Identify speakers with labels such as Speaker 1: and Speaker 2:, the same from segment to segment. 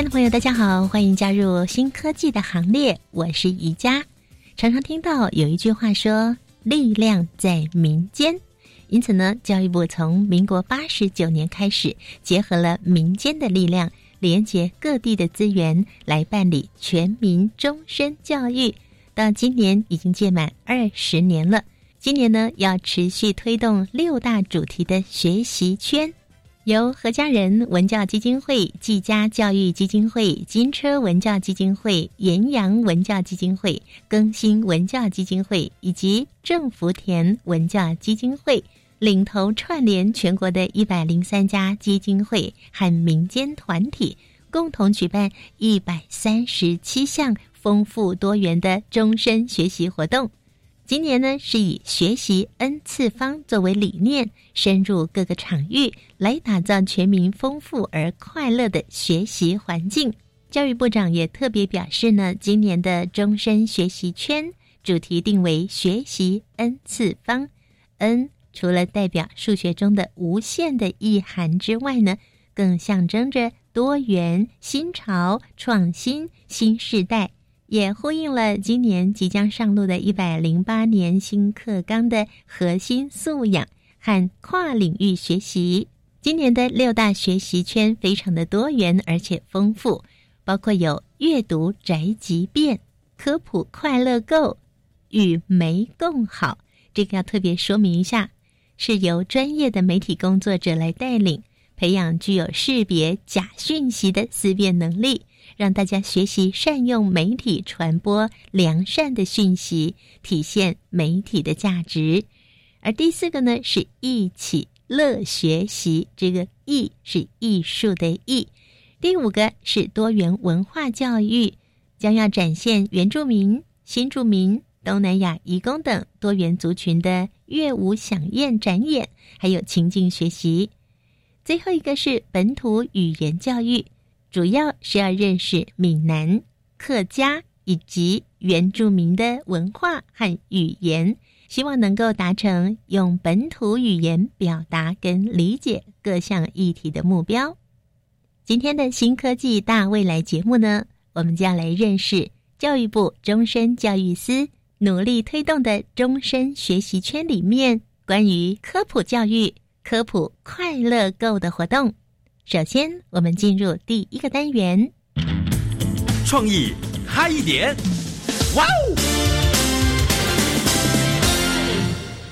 Speaker 1: 亲爱的朋友，大家好，欢迎加入新科技的行列。我是宜家。常常听到有一句话说“力量在民间”，因此呢，教育部从民国八十九年开始，结合了民间的力量，连接各地的资源，来办理全民终身教育。到今年已经届满二十年了。今年呢，要持续推动六大主题的学习圈。由何家人文教基金会、季家教育基金会、金车文教基金会、岩阳文教基金会、更新文教基金会以及正福田文教基金会领头串联全国的一百零三家基金会和民间团体，共同举办一百三十七项丰富多元的终身学习活动。今年呢，是以学习 N 次方作为理念，深入各个场域，来打造全民丰富而快乐的学习环境。教育部长也特别表示呢，今年的终身学习圈主题定为“学习 N 次方”。N 除了代表数学中的无限的意涵之外呢，更象征着多元、新潮、创新、新时代。也呼应了今年即将上路的一百零八年新课纲的核心素养和跨领域学习。今年的六大学习圈非常的多元而且丰富，包括有阅读宅急便、科普快乐购、与媒共好。这个要特别说明一下，是由专业的媒体工作者来带领，培养具有识别假讯息的思辨能力。让大家学习善用媒体传播良善的讯息，体现媒体的价值。而第四个呢，是一起乐学习，这个“艺”是艺术的“艺”。第五个是多元文化教育，将要展现原住民、新住民、东南亚移工等多元族群的乐舞响宴展演，还有情境学习。最后一个是本土语言教育。主要是要认识闽南、客家以及原住民的文化和语言，希望能够达成用本土语言表达跟理解各项议题的目标。今天的新科技大未来节目呢，我们将来认识教育部终身教育司努力推动的终身学习圈里面关于科普教育、科普快乐购的活动。首先，我们进入第一个单元，
Speaker 2: 创意嗨一点，哇哦！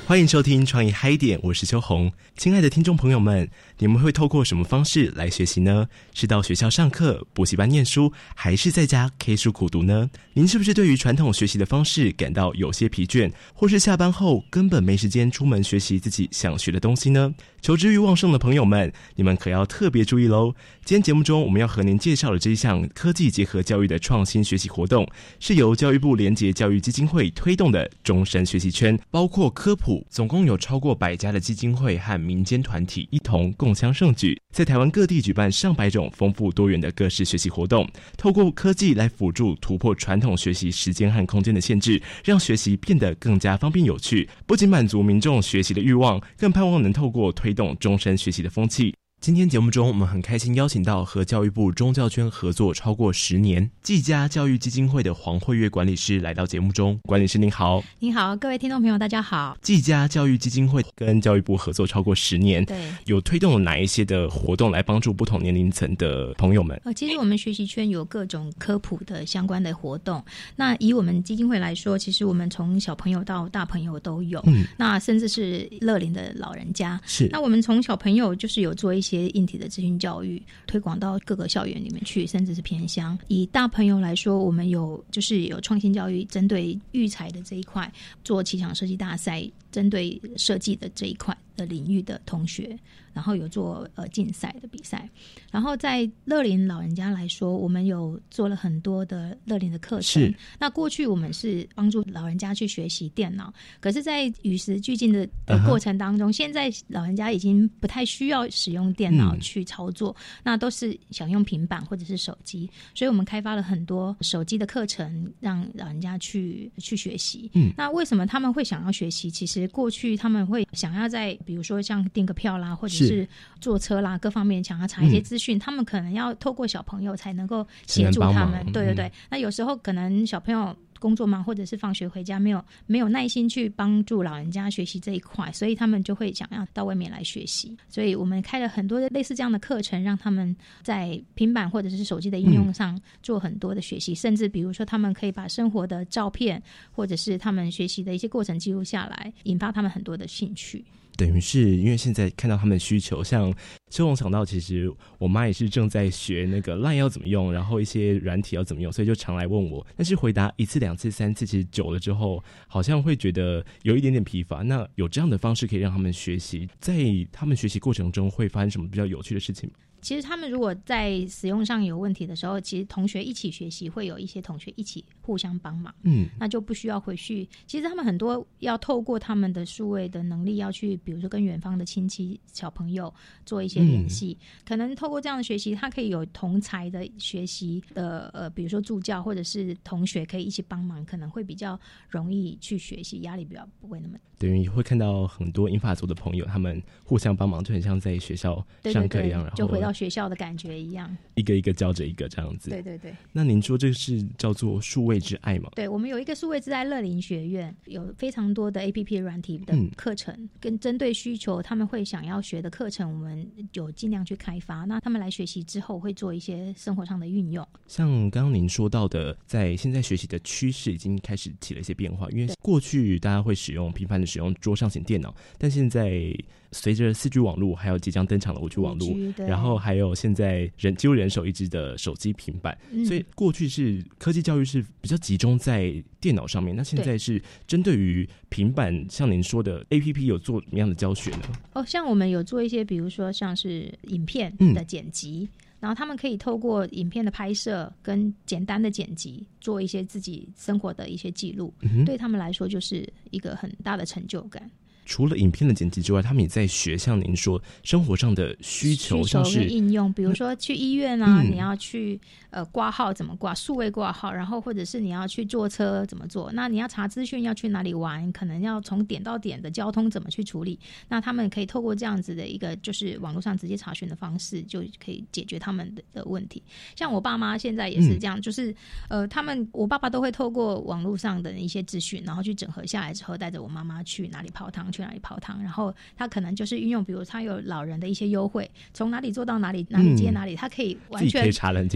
Speaker 2: 欢迎收听创意嗨点，我是秋红。亲爱的听众朋友们，你们会透过什么方式来学习呢？是到学校上课、补习班念书，还是在家 K 书苦读呢？您是不是对于传统学习的方式感到有些疲倦，或是下班后根本没时间出门学习自己想学的东西呢？求知欲旺盛的朋友们，你们可要特别注意喽！今天节目中我们要和您介绍的这一项科技结合教育的创新学习活动，是由教育部联结教育基金会推动的终身学习圈，包括科普。总共有超过百家的基金会和民间团体一同共襄盛举，在台湾各地举办上百种丰富多元的各式学习活动，透过科技来辅助突破传统学习时间和空间的限制，让学习变得更加方便有趣。不仅满足民众学习的欲望，更盼望能透过推动终身学习的风气。今天节目中，我们很开心邀请到和教育部中教圈合作超过十年纪家教育基金会的黄慧月管理师来到节目中。管理师您好，
Speaker 3: 您好，各位听众朋友大家好。
Speaker 2: 纪家教育基金会跟教育部合作超过十年，
Speaker 3: 对，
Speaker 2: 有推动了哪一些的活动来帮助不同年龄层的朋友们？
Speaker 3: 呃，其实我们学习圈有各种科普的相关的活动。那以我们基金会来说，其实我们从小朋友到大朋友都有，嗯，那甚至是乐龄的老人家
Speaker 2: 是。
Speaker 3: 那我们从小朋友就是有做一些。些硬体的资讯教育推广到各个校园里面去，甚至是偏乡。以大朋友来说，我们有就是有创新教育，针对育才的这一块做气象设计大赛，针对设计的这一块的领域的同学。然后有做呃竞赛的比赛，然后在乐龄老人家来说，我们有做了很多的乐龄的课程。
Speaker 2: 是。
Speaker 3: 那过去我们是帮助老人家去学习电脑，可是，在与时俱进的的过程当中，现在老人家已经不太需要使用电脑去操作，那都是想用平板或者是手机，所以我们开发了很多手机的课程，让老人家去去学习。
Speaker 2: 嗯。
Speaker 3: 那为什么他们会想要学习？其实过去他们会想要在，比如说像订个票啦，或者是是坐车啦，各方面想要查一些资讯，他们可能要透过小朋友才能够协助他们。对对对，那有时候可能小朋友工作忙，或者是放学回家没有没有耐心去帮助老人家学习这一块，所以他们就会想要到外面来学习。所以我们开了很多的类似这样的课程，让他们在平板或者是手机的应用上做很多的学习，甚至比如说他们可以把生活的照片或者是他们学习的一些过程记录下来，引发他们很多的兴趣。
Speaker 2: 等于是因为现在看到他们的需求，像秋红想到，其实我妈也是正在学那个 LINE 要怎么用，然后一些软体要怎么用，所以就常来问我。但是回答一次、两次、三次，其实久了之后，好像会觉得有一点点疲乏。那有这样的方式可以让他们学习，在他们学习过程中会发生什么比较有趣的事情？
Speaker 3: 其实他们如果在使用上有问题的时候，其实同学一起学习，会有一些同学一起互相帮忙，
Speaker 2: 嗯，
Speaker 3: 那就不需要回去。其实他们很多要透过他们的数位的能力，要去，比如说跟远方的亲戚小朋友做一些联系，可能透过这样的学习，他可以有同才的学习的，呃，比如说助教或者是同学可以一起帮忙，可能会比较容易去学习，压力比较不会那么。
Speaker 2: 等于会看到很多英法族的朋友，他们互相帮忙，就很像在学校上课一样，然后
Speaker 3: 就回到学校的感觉一样，
Speaker 2: 一个一个教着一个这样子。
Speaker 3: 对对对。
Speaker 2: 那您说这是叫做数位之爱吗？
Speaker 3: 对，我们有一个数位之爱乐林学院，有非常多的 A P P 软体的课程，跟针对需求他们会想要学的课程，我们有尽量去开发。那他们来学习之后，会做一些生活上的运用。
Speaker 2: 像刚刚您说到的，在现在学习的趋势已经开始起了一些变化，因为过去大家会使用频繁的使用桌上型电脑，但现在。随着四 G 网络，还有即将登场的五 G 网络，然后还有现在人几乎人手一支的手机、平板，所以过去是科技教育是比较集中在电脑上面，那现在是针对于平板，像您说的 A P P 有做什么样的教学呢？
Speaker 3: 哦，像我们有做一些，比如说像是影片的剪辑，然后他们可以透过影片的拍摄跟简单的剪辑，做一些自己生活的一些记录，对他们来说就是一个很大的成就感。
Speaker 2: 除了影片的剪辑之外，他们也在学像您说生活上的需求，像是
Speaker 3: 应用，比如说去医院啊，你要去呃挂号怎么挂，数位挂号，然后或者是你要去坐车怎么坐，那你要查资讯要去哪里玩，可能要从点到点的交通怎么去处理，那他们可以透过这样子的一个就是网络上直接查询的方式，就可以解决他们的的问题。像我爸妈现在也是这样，就是呃他们我爸爸都会透过网络上的一些资讯，然后去整合下来之后，带着我妈妈去哪里泡汤。去哪里泡汤？然后他可能就是运用，比如他有老人的一些优惠，从哪里坐到哪里，哪里接哪里，他可以完全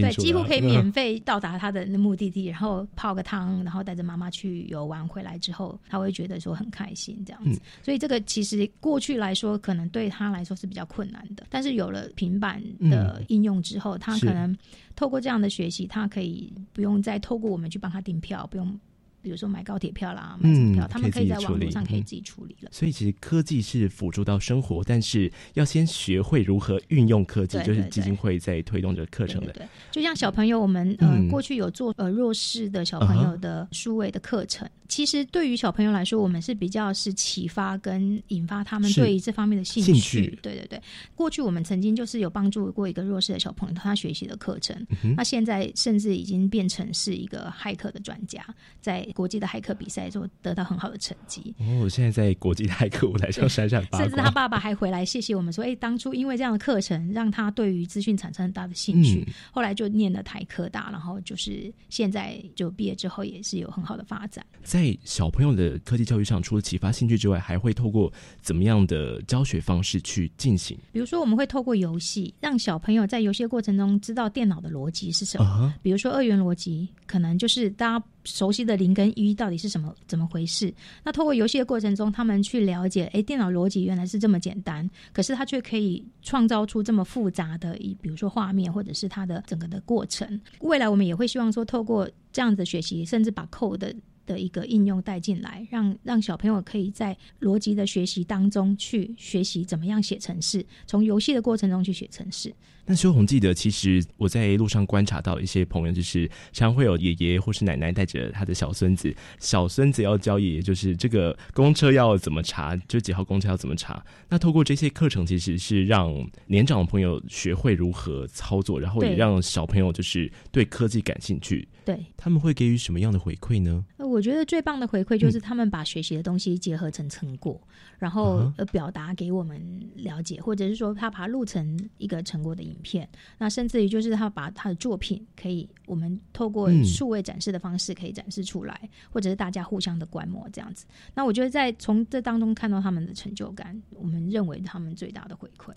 Speaker 3: 对，几乎可以免费到达他的目的地，然后泡个汤，然后带着妈妈去游玩，回来之后他会觉得说很开心这样子。所以这个其实过去来说，可能对他来说是比较困难的，但是有了平板的应用之后，他可能透过这样的学习，他可以不用再透过我们去帮他订票，不用。比如说买高铁票啦，买什么票，他们可以在网络上可以自己处理了。
Speaker 2: 所以其实科技是辅助到生活，但是要先学会如何运用科技，就是基金会在推动着课程的。
Speaker 3: 对，就像小朋友，我们呃过去有做呃弱势的小朋友的数位的课程。其实对于小朋友来说，我们是比较是启发跟引发他们对于这方面的兴趣。对对对，过去我们曾经就是有帮助过一个弱势的小朋友他学习的课程，那现在甚至已经变成是一个骇客的专家，在国际的骇客比赛中得到很好的成绩。
Speaker 2: 哦，现在在国际的骇客舞台上闪闪发光。
Speaker 3: 甚至他爸爸还回来谢谢我们说：“哎，当初因为这样的课程，让他对于资讯产生很大的兴趣，后来就念了台科大，然后就是现在就毕业之后也是有很好的发展。”
Speaker 2: 在在小朋友的科技教育上，除了启发兴趣之外，还会透过怎么样的教学方式去进行？
Speaker 3: 比如说，我们会透过游戏，让小朋友在游戏过程中知道电脑的逻辑是什么。比如说，二元逻辑，可能就是大家。熟悉的零跟一到底是什么？怎么回事？那透过游戏的过程中，他们去了解，哎，电脑逻辑原来是这么简单，可是它却可以创造出这么复杂的，一比如说画面，或者是它的整个的过程。未来我们也会希望说，透过这样子学习，甚至把 code 的的一个应用带进来，让让小朋友可以在逻辑的学习当中去学习怎么样写程式，从游戏的过程中去写程式。
Speaker 2: 那修红记得，其实我在路上观察到一些朋友，就是常会有爷爷或是奶奶带着他的小孙子，小孙子要教爷爷，就是这个公车要怎么查，就几号公车要怎么查。那透过这些课程，其实是让年长的朋友学会如何操作，然后也让小朋友就是对科技感兴趣。
Speaker 3: 对，
Speaker 2: 他们会给予什么样的回馈呢？
Speaker 3: 我觉得最棒的回馈就是他们把学习的东西结合成成果，然后呃表达给我们了解，或者是说他把它录成一个成果的影片。那甚至于就是他把他的作品可以我们透过数位展示的方式可以展示出来，或者是大家互相的观摩这样子。那我觉得在从这当中看到他们的成就感，我们认为他们最大的回馈。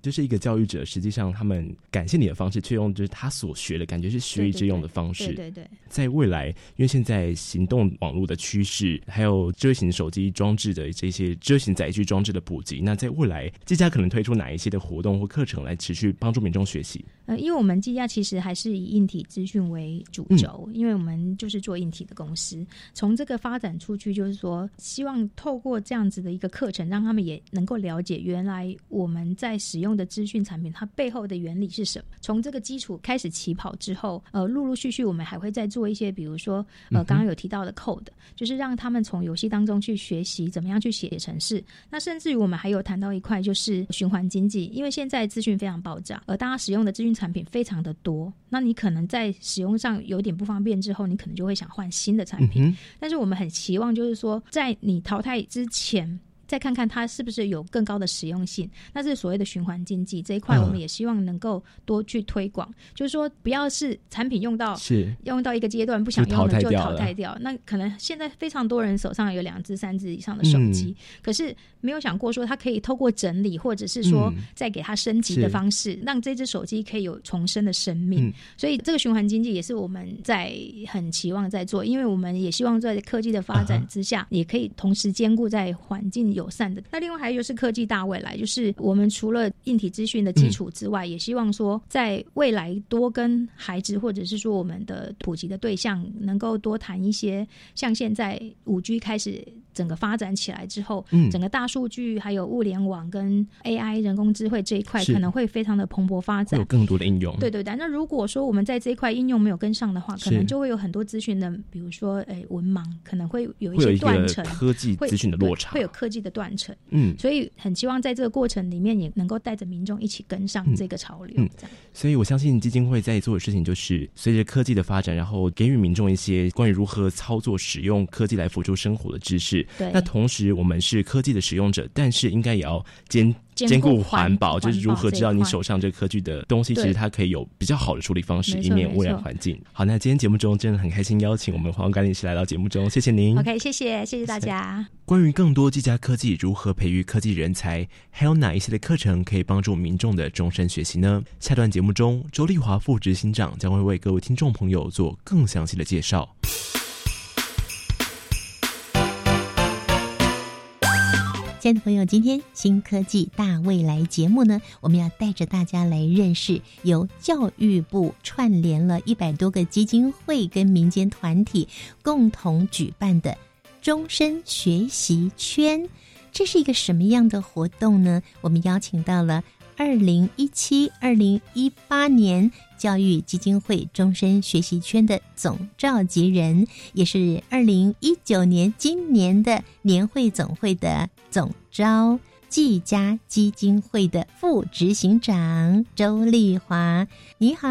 Speaker 2: 就是一个教育者，实际上他们感谢你的方式，却用就是他所学的感觉是学以致用的方式。
Speaker 3: 对对，
Speaker 2: 在未来，因为现在行动网络的趋势，还有智型手机装置的这些智型载具装置的普及，那在未来，技嘉可能推出哪一些的活动或课程来持续帮助民众学习？
Speaker 3: 呃，因为我们技嘉其实还是以硬体资讯为主轴，因为我们就是做硬体的公司。从这个发展出去，就是说，希望透过这样子的一个课程，让他们也能够了解原来我们在使用。用的资讯产品，它背后的原理是什么？从这个基础开始起跑之后，呃，陆陆续续我们还会再做一些，比如说，呃，刚刚有提到的 code，就是让他们从游戏当中去学习怎么样去写程式。那甚至于我们还有谈到一块，就是循环经济，因为现在资讯非常爆炸，而大家使用的资讯产品非常的多，那你可能在使用上有点不方便之后，你可能就会想换新的产品。但是我们很期望，就是说，在你淘汰之前。再看看它是不是有更高的实用性，那是所谓的循环经济这一块，我们也希望能够多去推广。就是说，不要是产品用到
Speaker 2: 是
Speaker 3: 用到一个阶段不想用了就淘汰
Speaker 2: 掉。
Speaker 3: 那可能现在非常多人手上有两只、三只以上的手机，可是没有想过说，它可以透过整理，或者是说再给它升级的方式，让这只手机可以有重生的生命。所以，这个循环经济也是我们在很期望在做，因为我们也希望在科技的发展之下，也可以同时兼顾在环境。友善的。那另外还有就是科技大未来，就是我们除了硬体资讯的基础之外，也希望说在未来多跟孩子或者是说我们的普及的对象，能够多谈一些像现在五 G 开始整个发展起来之后，嗯，整个大数据还有物联网跟 AI 人工智慧这一块可能会非常的蓬勃发展，
Speaker 2: 有更多的应用。
Speaker 3: 对对对。那如果说我们在这一块应用没有跟上的话，可能就会有很多资讯的，比如说诶文盲，可能会有一些断层，
Speaker 2: 科技资讯的落差，
Speaker 3: 会有科技的。断层，嗯，所以很希望在这个过程里面也能够带着民众一起跟上这个潮流，这样。
Speaker 2: 所以我相信基金会在做的事情就是随着科技的发展，然后给予民众一些关于如何操作、使用科技来辅助生活的知识。
Speaker 3: 对，
Speaker 2: 那同时我们是科技的使用者，但是应该也要兼。兼顾环保，就是如何知道你手上这科技的东西，其实它可以有比较好的处理方式，以免污染环境。好，那今天节目中真的很开心邀请我们黄管理师来到节目中，谢谢您。
Speaker 3: OK，谢谢，谢谢大家。
Speaker 2: 关于更多技嘉科技如何培育科技人才，还有哪一些的课程可以帮助民众的终身学习呢？下段节目中，周丽华副执行长将会为各位听众朋友做更详细的介绍。
Speaker 1: 亲爱的朋友，今天新科技大未来节目呢，我们要带着大家来认识由教育部串联了一百多个基金会跟民间团体共同举办的终身学习圈。这是一个什么样的活动呢？我们邀请到了二零一七、二零一八年。教育基金会终身学习圈的总召集人，也是二零一九年今年的年会总会的总召，季家基金会的副执行长周丽华，你好，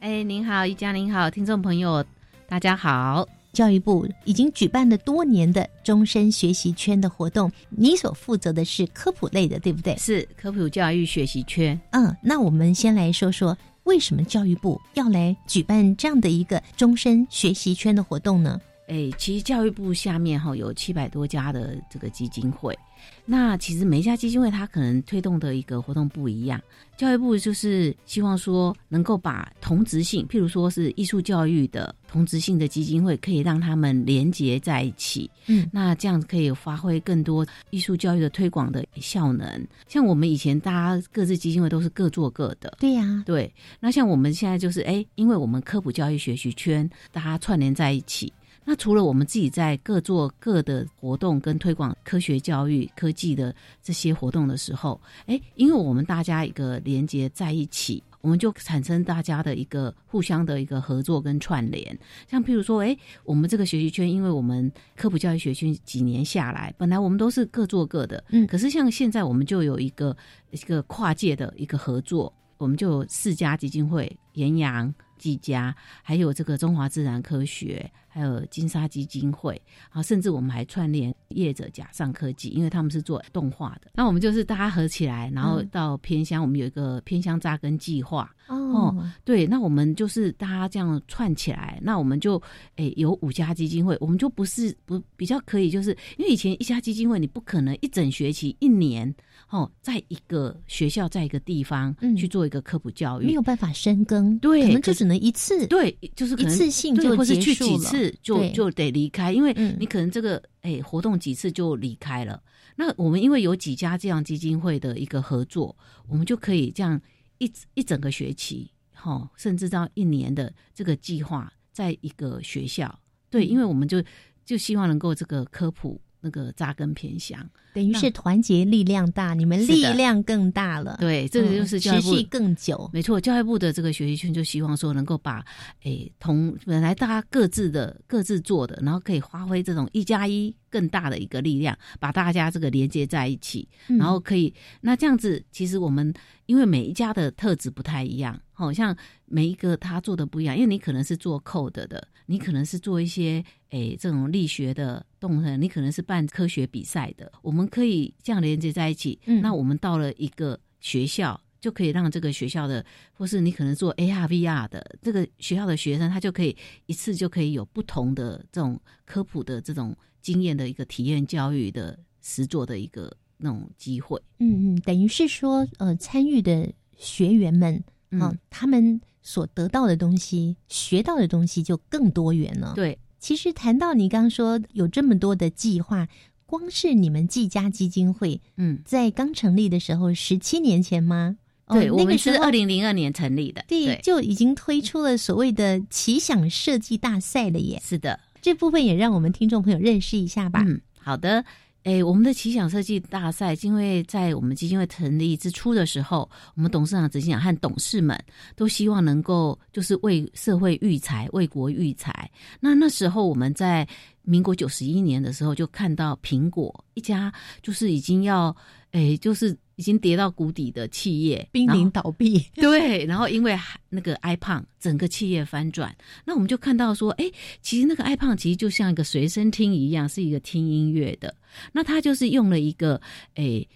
Speaker 4: 哎，您好，一家您好，听众朋友大家好。
Speaker 1: 教育部已经举办了多年的终身学习圈的活动，你所负责的是科普类的，对不对？
Speaker 4: 是科普教育学习圈。
Speaker 1: 嗯，那我们先来说说。为什么教育部要来举办这样的一个终身学习圈的活动呢？
Speaker 4: 诶，其实教育部下面哈有七百多家的这个基金会。那其实每一家基金会，它可能推动的一个活动不一样。教育部就是希望说，能够把同质性，譬如说是艺术教育的同质性的基金会，可以让他们连接在一起。嗯，那这样子可以发挥更多艺术教育的推广的效能。像我们以前大家各自基金会都是各做各的。
Speaker 1: 对呀，
Speaker 4: 对。那像我们现在就是，哎，因为我们科普教育学习圈，大家串联在一起。那除了我们自己在各做各的活动跟推广科学教育、科技的这些活动的时候，哎，因为我们大家一个连接在一起。我们就产生大家的一个互相的一个合作跟串联，像譬如说，哎，我们这个学习圈，因为我们科普教育学圈几年下来，本来我们都是各做各的，嗯，可是像现在我们就有一个一个跨界的一个合作，我们就有四家基金会，岩阳。技家，还有这个中华自然科学，还有金沙基金会，啊，甚至我们还串联业者甲上科技，因为他们是做动画的。那我们就是大家合起来，然后到偏乡，我们有一个偏乡扎根计划。哦，对，那我们就是大家这样串起来，那我们就诶有五家基金会，我们就不是不比较可以，就是因为以前一家基金会你不可能一整学期一年。哦，在一个学校，在一个地方去做一个科普教育，
Speaker 1: 没有办法深耕，
Speaker 4: 对，
Speaker 1: 可能就只能一次，
Speaker 4: 对，就是
Speaker 1: 一次性就
Speaker 4: 或是去几次就就得离开，因为你可能这个哎活动几次就离开了。那我们因为有几家这样基金会的一个合作，我们就可以这样一一整个学期，哈，甚至到一年的这个计划，在一个学校，对，因为我们就就希望能够这个科普。那个扎根偏乡，
Speaker 1: 等于是团结力量大，你们力量更大了。
Speaker 4: 对，这个就是
Speaker 1: 持续更久。
Speaker 4: 没错，教育部的这个学习圈就希望说，能够把诶同本来大家各自的各自做的，然后可以发挥这种一加一更大的一个力量，把大家这个连接在一起，然后可以那这样子，其实我们因为每一家的特质不太一样，好像每一个他做的不一样，因为你可能是做 code 的，你可能是做一些。诶，这种力学的动能，你可能是办科学比赛的，我们可以这样连接在一起。嗯，那我们到了一个学校，就可以让这个学校的，或是你可能做 AR、VR 的这个学校的学生，他就可以一次就可以有不同的这种科普的这种经验的一个体验教育的实作的一个那种机会。
Speaker 1: 嗯嗯，等于是说，呃，参与的学员们啊，他们所得到的东西、学到的东西就更多元了。
Speaker 4: 对。
Speaker 1: 其实谈到你刚刚说有这么多的计划，光是你们季家基金会，嗯，在刚成立的时候，十七年前吗？
Speaker 4: 对，我们是二零零二年成立的，
Speaker 1: 对，就已经推出了所谓的奇想设计大赛了耶。
Speaker 4: 是的，
Speaker 1: 这部分也让我们听众朋友认识一下吧。
Speaker 4: 嗯，好的。诶，我们的奇想设计大赛，因为在我们基金会成立之初的时候，我们董事长、执行长和董事们都希望能够就是为社会育才、为国育才。那那时候我们在民国九十一年的时候，就看到苹果一家就是已经要，诶，就是。已经跌到谷底的企业
Speaker 1: 濒临倒闭，
Speaker 4: 对，然后因为那个 iPod 整个企业翻转，那我们就看到说，哎，其实那个 iPod 其实就像一个随身听一样，是一个听音乐的。那它就是用了一个，哎，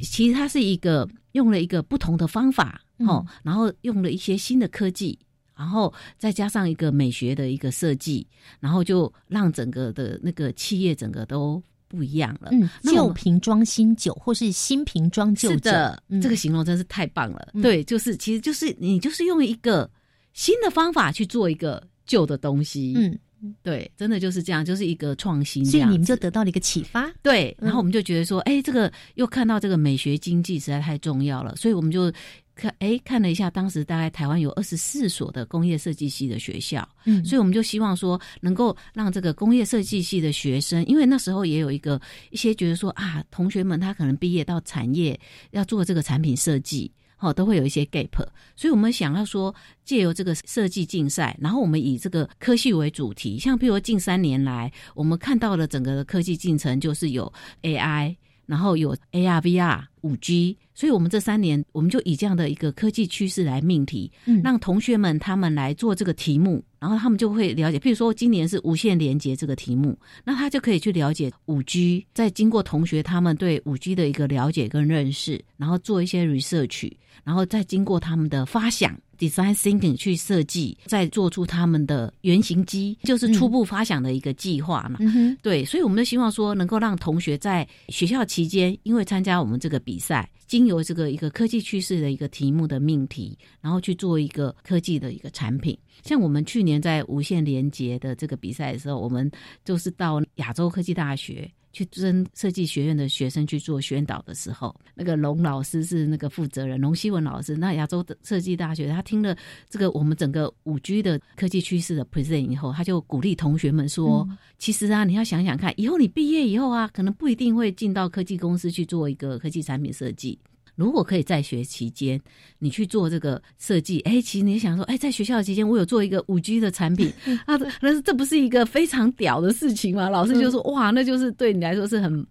Speaker 4: 其实它是一个用了一个不同的方法，哦，然后用了一些新的科技，然后再加上一个美学的一个设计，然后就让整个的那个企业整个都。不一样了，嗯，
Speaker 1: 旧瓶装新酒，或是新瓶装旧酒，
Speaker 4: 这个形容真是太棒了。对，就是其实就是你就是用一个新的方法去做一个旧的东西，嗯，对，真的就是这样，就是一个创新。
Speaker 1: 所以你们就得到了一个启发，
Speaker 4: 对，然后我们就觉得说，哎，这个又看到这个美学经济实在太重要了，所以我们就。看，哎，看了一下，当时大概台湾有二十四所的工业设计系的学校，嗯，所以我们就希望说，能够让这个工业设计系的学生，因为那时候也有一个一些觉得说啊，同学们他可能毕业到产业要做这个产品设计，哦，都会有一些 gap，所以我们想要说，借由这个设计竞赛，然后我们以这个科技为主题，像譬如近三年来，我们看到了整个的科技进程，就是有 AI，然后有 ARVR。五 G，所以我们这三年，我们就以这样的一个科技趋势来命题，嗯让同学们他们来做这个题目，然后他们就会了解。譬如说，今年是无线连接这个题目，那他就可以去了解五 G。再经过同学他们对五 G 的一个了解跟认识，然后做一些 research，然后再经过他们的发想 design thinking 去设计，再做出他们的原型机，就是初步发想的一个计划嘛。对，所以我们就希望说，能够让同学在学校期间，因为参加我们这个。比赛经由这个一个科技趋势的一个题目的命题，然后去做一个科技的一个产品。像我们去年在无线连接的这个比赛的时候，我们就是到亚洲科技大学去跟设计学院的学生去做宣导的时候，那个龙老师是那个负责人，龙希文老师。那亚洲的设计大学，他听了这个我们整个五 G 的科技趋势的 present 以后，他就鼓励同学们说：“其实啊，你要想想看，以后你毕业以后啊，可能不一定会进到科技公司去做一个科技产品设计。”如果可以在学期间，你去做这个设计，哎，其实你想说，哎，在学校期间，我有做一个五 G 的产品 啊，那这不是一个非常屌的事情吗？老师就说，哇，那就是对你来说是很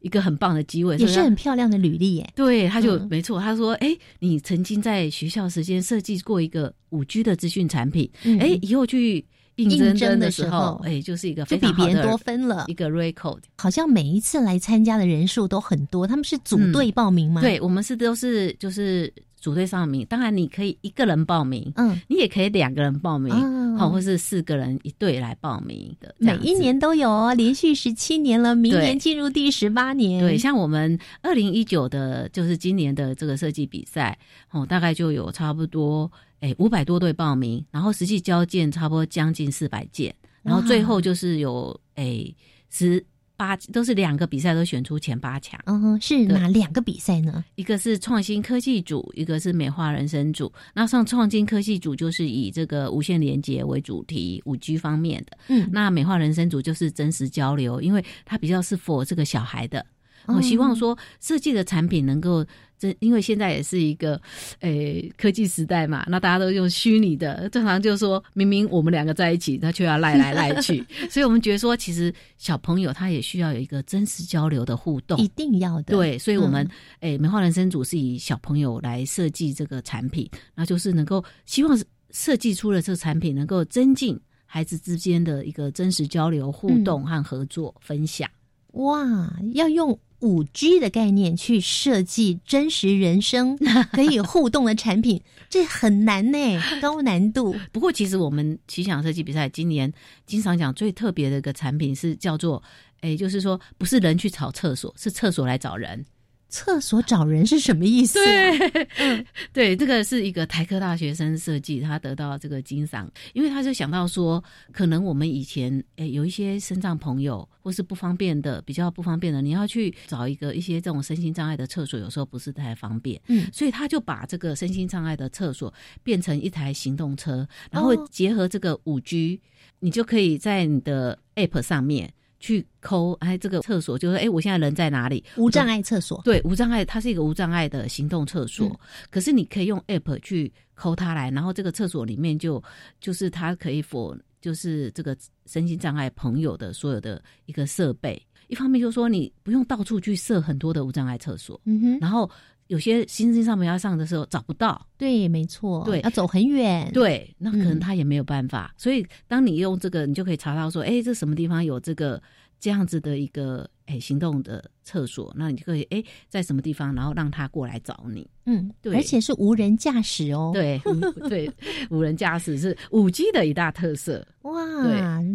Speaker 4: 一个很棒的机会，
Speaker 1: 也是很漂亮的履历耶。
Speaker 4: 对，他就没错，他说，哎，你曾经在学校时间设计过一个五 G 的资讯产品，哎，以后去。应征的时候，哎，就是一个
Speaker 1: 就比别人多分了
Speaker 4: 一个 record。
Speaker 1: 好像每一次来参加的人数都很多，他们是组队报名吗？
Speaker 4: 对，我们是都是就是组队上名。当然，你可以一个人报名，嗯，你也可以两个人报名，好，或是四个人一队来报名的。
Speaker 1: 每一年都有哦，连续十七年了，明年进入第十八年。
Speaker 4: 对，像我们二零一九的，就是今年的这个设计比赛，哦，大概就有差不多。诶，五百多队报名，然后实际交件差不多将近四百件，然后最后就是有诶十八都是两个比赛都选出前八强。
Speaker 1: 嗯，哼，是哪两个比赛呢？
Speaker 4: 一个是创新科技组，一个是美化人生组。那上创新科技组就是以这个无线连接为主题，五 G 方面的。嗯，那美化人生组就是真实交流，因为它比较是 for 这个小孩的。我希望说设计的产品能够，这因为现在也是一个，诶科技时代嘛，那大家都用虚拟的，正常就说明明我们两个在一起，他却要赖来赖去，所以我们觉得说，其实小朋友他也需要有一个真实交流的互动，
Speaker 1: 一定要的。
Speaker 4: 对，所以我们诶美化人生组是以小朋友来设计这个产品，那就是能够希望设计出了这个产品，能够增进孩子之间的一个真实交流、互动和合作分享。
Speaker 1: 哇，要用。五 G 的概念去设计真实人生 可以互动的产品，这很难呢，高难度。
Speaker 4: 不过，其实我们奇想设计比赛今年经常讲最特别的一个产品是叫做，哎，就是说不是人去找厕所，是厕所来找人。
Speaker 1: 厕所找人是什么意思？
Speaker 4: 对，对，这个是一个台科大学生设计，他得到这个金赏，因为他就想到说，可能我们以前诶有一些身障朋友或是不方便的，比较不方便的，你要去找一个一些这种身心障碍的厕所，有时候不是太方便。嗯，所以他就把这个身心障碍的厕所变成一台行动车，然后结合这个五 G，你就可以在你的 App 上面。去抠哎，这个厕所就是哎，我现在人在哪里？
Speaker 1: 无障碍厕所，
Speaker 4: 对，无障碍，它是一个无障碍的行动厕所。可是你可以用 app 去抠它来，然后这个厕所里面就就是它可以 for 就是这个身心障碍朋友的所有的一个设备。一方面就是说你不用到处去设很多的无障碍厕所，嗯哼，然后有些新生上面要上的时候找不到，
Speaker 1: 对，没错，
Speaker 4: 对，
Speaker 1: 要走很远，
Speaker 4: 对，那可能他也没有办法。所以当你用这个，你就可以查到说，哎，这什么地方有这个。这样子的一个哎行动的厕所，那你就可以哎在什么地方，然后让他过来找你。
Speaker 1: 嗯，对，而且是无人驾驶哦。
Speaker 4: 对 对，无人驾驶是五 G 的一大特色。
Speaker 1: 哇，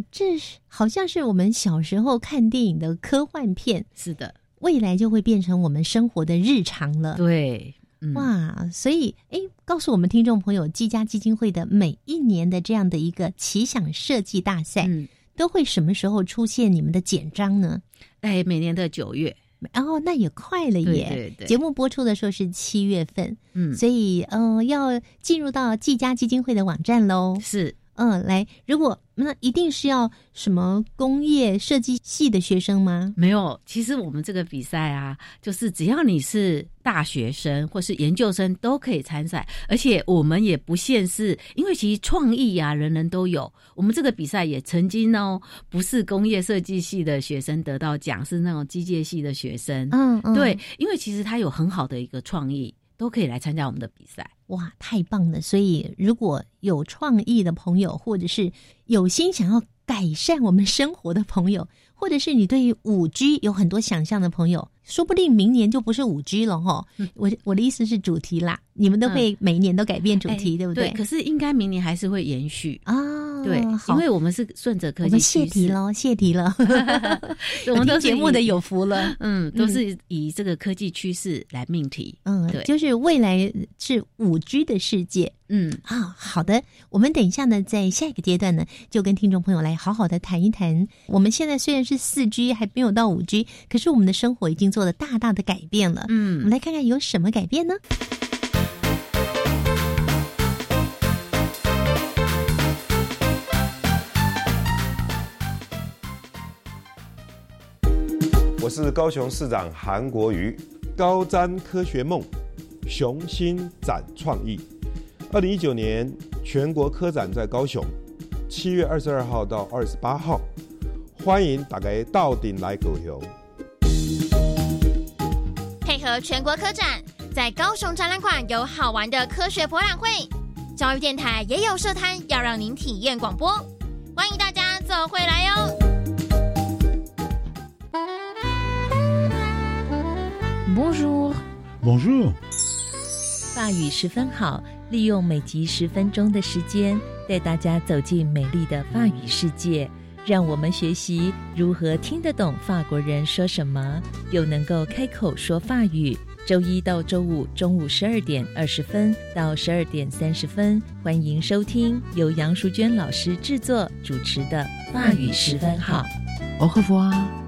Speaker 1: 这是好像是我们小时候看电影的科幻片。
Speaker 4: 是的，
Speaker 1: 未来就会变成我们生活的日常了。
Speaker 4: 对，
Speaker 1: 哇，所以哎，告诉我们听众朋友，技嘉基金会的每一年的这样的一个奇想设计大赛。都会什么时候出现你们的简章呢？
Speaker 4: 哎，每年的九月，
Speaker 1: 哦，那也快了耶。
Speaker 4: 对对，
Speaker 1: 节目播出的时候是七月份，嗯，所以嗯，要进入到季家基金会的网站喽。
Speaker 4: 是。
Speaker 1: 嗯，来，如果那一定是要什么工业设计系的学生吗？
Speaker 4: 没有，其实我们这个比赛啊，就是只要你是大学生或是研究生都可以参赛，而且我们也不限是，因为其实创意呀，人人都有。我们这个比赛也曾经哦，不是工业设计系的学生得到奖，是那种机械系的学生。嗯嗯，对，因为其实他有很好的一个创意。都可以来参加我们的比赛，
Speaker 1: 哇，太棒了！所以如果有创意的朋友，或者是有心想要改善我们生活的朋友，或者是你对于五 G 有很多想象的朋友，说不定明年就不是五 G 了哈。我我的意思是主题啦，你们都会每一年都改变主题，对不对？
Speaker 4: 对，可是应该明年还是会延续
Speaker 1: 啊。
Speaker 4: 对，因为我们是顺着科技
Speaker 1: 趋势。谢题喽，谢题了。
Speaker 4: 我们都
Speaker 1: 节目的有福了。
Speaker 4: 嗯，都是以这个科技趋势来命题。
Speaker 1: 嗯，
Speaker 4: 对，
Speaker 1: 就是未来是五 G 的世界。
Speaker 4: 嗯
Speaker 1: 啊，好的，我们等一下呢，在下一个阶段呢，就跟听众朋友来好好的谈一谈。我们现在虽然是四 G 还没有到五 G，可是我们的生活已经做了大大的改变了。
Speaker 4: 嗯，
Speaker 1: 我们来看看有什么改变呢？
Speaker 5: 我是高雄市长韩国瑜，高瞻科学梦，雄心展创意。二零一九年全国科展在高雄，七月二十二号到二十八号，欢迎大家到顶来高雄。
Speaker 6: 配合全国科展，在高雄展览馆有好玩的科学博览会，教育电台也有设摊，要让您体验广播。欢迎大家走回来哟
Speaker 7: ！Bonjour，Bonjour，
Speaker 1: 法语十分好。利用每集十分钟的时间，带大家走进美丽的法语世界，让我们学习如何听得懂法国人说什么，又能够开口说法语。周一到周五中午十二点二十分到十二点三十分，欢迎收听由杨淑娟老师制作主持的《法语十分好》。
Speaker 7: Au revoir。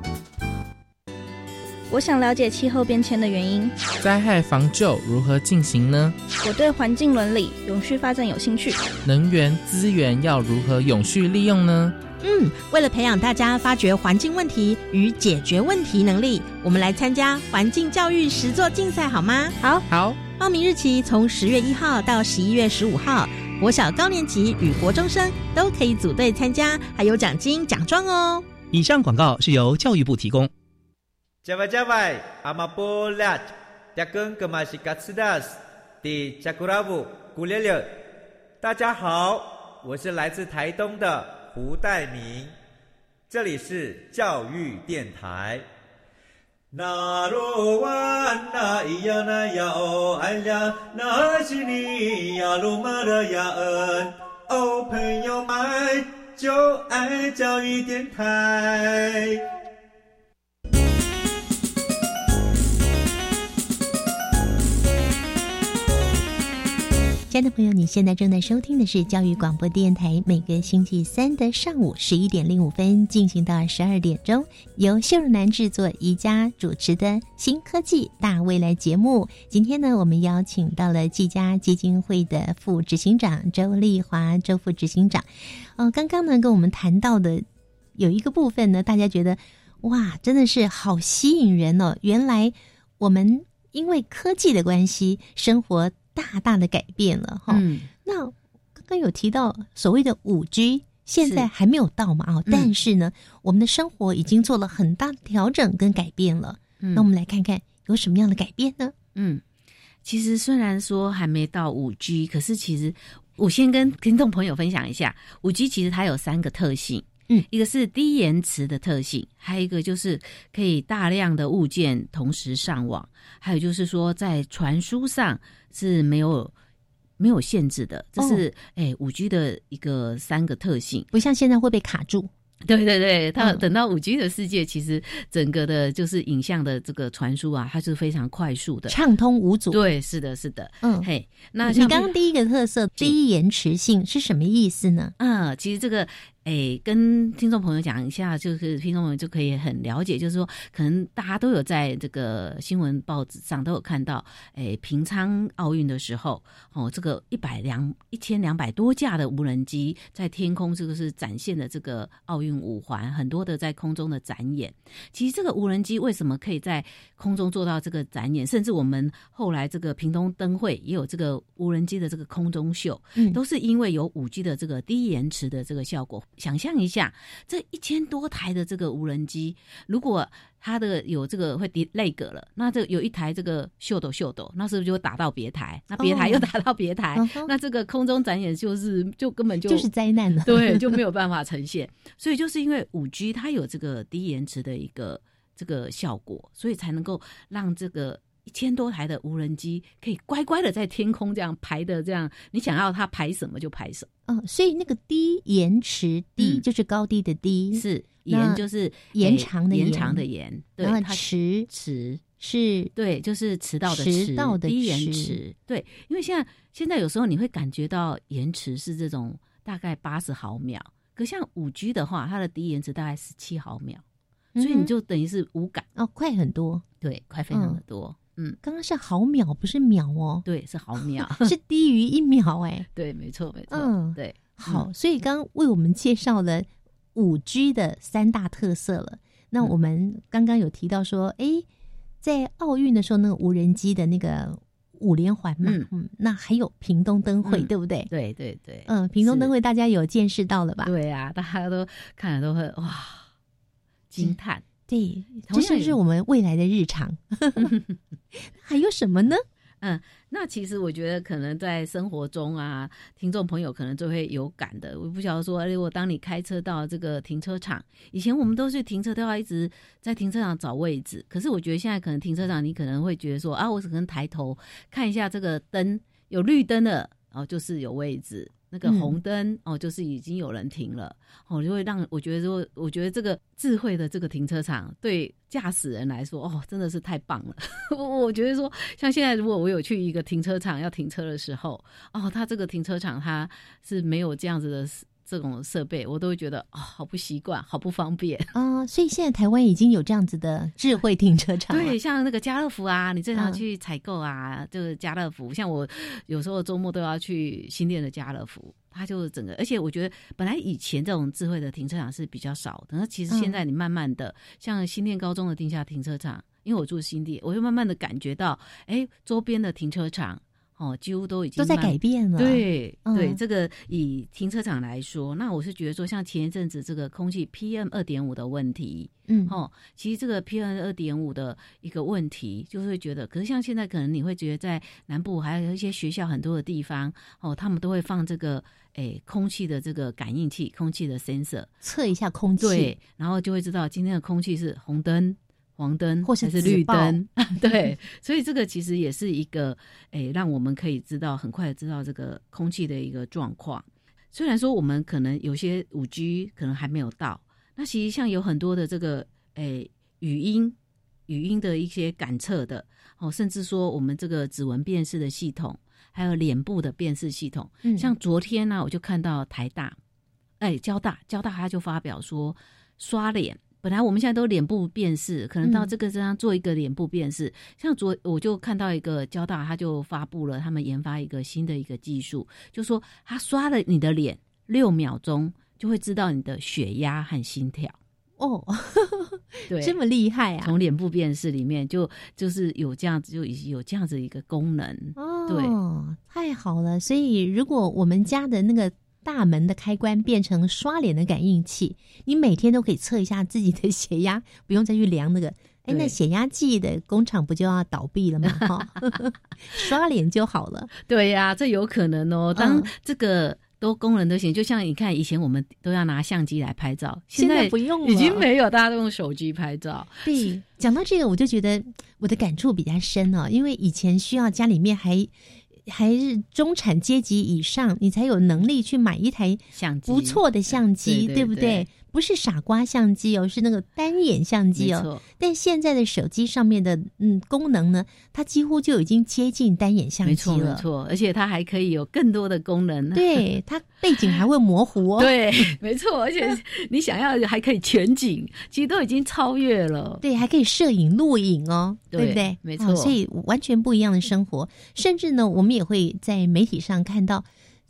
Speaker 8: 我想了解气候变迁的原因。
Speaker 9: 灾害防救如何进行呢？
Speaker 8: 我对环境伦理、永续发展有兴趣。
Speaker 9: 能源资源要如何永续利用呢？
Speaker 1: 嗯，为了培养大家发掘环境问题与解决问题能力，我们来参加环境教育实作竞赛好吗？
Speaker 8: 好，
Speaker 9: 好。
Speaker 1: 报名日期从十月一号到十一月十五号，国小高年级与国中生都可以组队参加，还有奖金奖状哦。
Speaker 10: 以上广告是由教育部提供。
Speaker 11: 加外加外，阿玛波拉，扎根格玛西卡斯达斯，的加古拉布古列列。大家好，我是来自台东的胡代明，这里是教育电台。那罗哇那咿呀那呀哦哎呀，那是你呀鲁玛的呀恩，哦朋友们就爱教育电台。
Speaker 1: 亲爱的朋友，你现在正在收听的是教育广播电台，每个星期三的上午十一点零五分进行到十二点钟，由秀荣南制作、宜家主持的新科技大未来节目。今天呢，我们邀请到了季家基金会的副执行长周丽华，周副执行长。哦，刚刚呢，跟我们谈到的有一个部分呢，大家觉得哇，真的是好吸引人哦！原来我们因为科技的关系，生活。大大的改变了哈，那刚刚有提到所谓的五 G，现在还没有到嘛啊？但是呢，我们的生活已经做了很大的调整跟改变了。那我们来看看有什么样的改变呢？
Speaker 4: 嗯，其实虽然说还没到五 G，可是其实我先跟听众朋友分享一下，五 G 其实它有三个特性，
Speaker 1: 嗯，
Speaker 4: 一个是低延迟的特性，还有一个就是可以大量的物件同时上网，还有就是说在传输上。是没有没有限制的，这是哎五 G 的一个三个特性，
Speaker 1: 不像现在会被卡住。
Speaker 4: 对对对，它等到五 G 的世界，其实整个的就是影像的这个传输啊，它是非常快速的，
Speaker 1: 畅通无阻。
Speaker 4: 对，是的，是的。
Speaker 1: 嗯，
Speaker 4: 嘿，那
Speaker 1: 你刚刚第一个特色低延迟性是什么意思呢？
Speaker 4: 啊，其实这个。哎，跟听众朋友讲一下，就是听众朋友就可以很了解，就是说，可能大家都有在这个新闻报纸上都有看到，哎，平昌奥运的时候，哦，这个一百两一千两百多架的无人机在天空，这个是展现的这个奥运五环，很多的在空中的展演。其实这个无人机为什么可以在空中做到这个展演，甚至我们后来这个屏东灯会也有这个无人机的这个空中秀，
Speaker 1: 嗯，
Speaker 4: 都是因为有五 G 的这个低延迟的这个效果。想象一下，这一千多台的这个无人机，如果它的有这个会跌累格了，那这有一台这个秀斗秀斗，那是不是就会打到别台？那别台又打到别台，那这个空中展演就是就根本就
Speaker 1: 就是灾难了，
Speaker 4: 对，就没有办法呈现。所以就是因为五 G 它有这个低延迟的一个这个效果，所以才能够让这个一千多台的无人机可以乖乖的在天空这样排的，这样你想要它排什么就排什么。
Speaker 1: 嗯，所以那个低延迟低就是高低的低，
Speaker 4: 是延就是
Speaker 1: 延长的
Speaker 4: 延长的延，对，
Speaker 1: 然后迟
Speaker 4: 迟。
Speaker 1: 是
Speaker 4: 对，就是迟到的
Speaker 1: 迟到的
Speaker 4: 低延迟，对，因为现在现在有时候你会感觉到延迟是这种大概八十毫秒，可像五 G 的话，它的低延迟大概十七毫秒，所以你就等于是无感。
Speaker 1: 哦，快很多，
Speaker 4: 对，快非常的多。嗯，
Speaker 1: 刚刚是毫秒，不是秒哦。
Speaker 4: 对，是毫秒，
Speaker 1: 是低于一秒哎。
Speaker 4: 对，没错，没错。嗯，对。
Speaker 1: 好，所以刚刚为我们介绍了五 G 的三大特色了。那我们刚刚有提到说，哎，在奥运的时候，那个无人机的那个五连环嘛，嗯，那还有屏东灯会，对不对？
Speaker 4: 对对对。
Speaker 1: 嗯，屏东灯会大家有见识到了吧？
Speaker 4: 对啊，大家都看了都会哇惊叹。
Speaker 1: 对，这就是我们未来的日常。还有什么呢？
Speaker 4: 嗯，那其实我觉得可能在生活中啊，听众朋友可能就会有感的。我不晓得说，如果当你开车到这个停车场，以前我们都是停车都要一直在停车场找位置，可是我觉得现在可能停车场你可能会觉得说啊，我只能抬头看一下这个灯，有绿灯的，然后就是有位置。那个红灯哦，就是已经有人停了哦，就会让我觉得说，我觉得这个智慧的这个停车场对驾驶人来说哦，真的是太棒了。我我觉得说，像现在如果我有去一个停车场要停车的时候哦，它这个停车场它是没有这样子的。这种设备我都会觉得啊，好不习惯，好不方便
Speaker 1: 啊。所以现在台湾已经有这样子的智慧停车场，
Speaker 4: 对，像那个家乐福啊，你正常去采购啊，就是家乐福。像我有时候周末都要去新店的家乐福，它就整个，而且我觉得本来以前这种智慧的停车场是比较少的，那其实现在你慢慢的，像新店高中的地下停车场，因为我住新店，我就慢慢的感觉到，哎，周边的停车场。哦，几乎都已经
Speaker 1: 都在改变了。
Speaker 4: 对对，这个以停车场来说，那我是觉得说，像前一阵子这个空气 PM 二点五的问题，嗯，哦，其实这个 PM 二点五的一个问题，就是会觉得，可是像现在可能你会觉得，在南部还有一些学校很多的地方，哦，他们都会放这个诶空气的这个感应器，空气的 sensor
Speaker 1: 测一下空气，
Speaker 4: 对，然后就会知道今天的空气是红灯。黄灯或是绿灯，对，所以这个其实也是一个诶，让我们可以知道很快知道这个空气的一个状况。虽然说我们可能有些五 G 可能还没有到，那其实像有很多的这个诶语音语音的一些感测的哦，甚至说我们这个指纹辨识的系统，还有脸部的辨识系统。像昨天呢，我就看到台大，哎，交大交大他就发表说刷脸。本来我们现在都脸部辨识，可能到这个身上做一个脸部辨识。像昨我就看到一个交大，他就发布了他们研发一个新的一个技术，就说他刷了你的脸六秒钟，就会知道你的血压和心跳。
Speaker 1: 哦，
Speaker 4: 对，
Speaker 1: 这么厉害啊！
Speaker 4: 从脸部辨识里面就就是有这样子，就有这样子一个功能。哦，对，
Speaker 1: 太好了。所以如果我们家的那个。大门的开关变成刷脸的感应器，你每天都可以测一下自己的血压，不用再去量那个。哎，那血压计的工厂不就要倒闭了吗？哈，刷脸就好了。
Speaker 4: 对呀，这有可能哦。当这个都功能都行，就像你看，以前我们都要拿相机来拍照，
Speaker 1: 现在不用了，
Speaker 4: 已经没有，大家都用手机拍照。
Speaker 1: 对，讲到这个，我就觉得我的感触比较深哦，因为以前需要家里面还。还是中产阶级以上，你才有能力去买一台不错的相机，对不对？不是傻瓜相机哦，是那个单眼相机哦。但现在的手机上面的嗯功能呢，它几乎就已经接近单眼相机
Speaker 4: 了。没错，而且它还可以有更多的功能。
Speaker 1: 对，它背景还会模糊哦。
Speaker 4: 对，没错，而且你想要还可以全景，其实都已经超越了。
Speaker 1: 对，还可以摄影录影哦，对不对？
Speaker 4: 没错，
Speaker 1: 所以完全不一样的生活。甚至呢，我们也会在媒体上看到，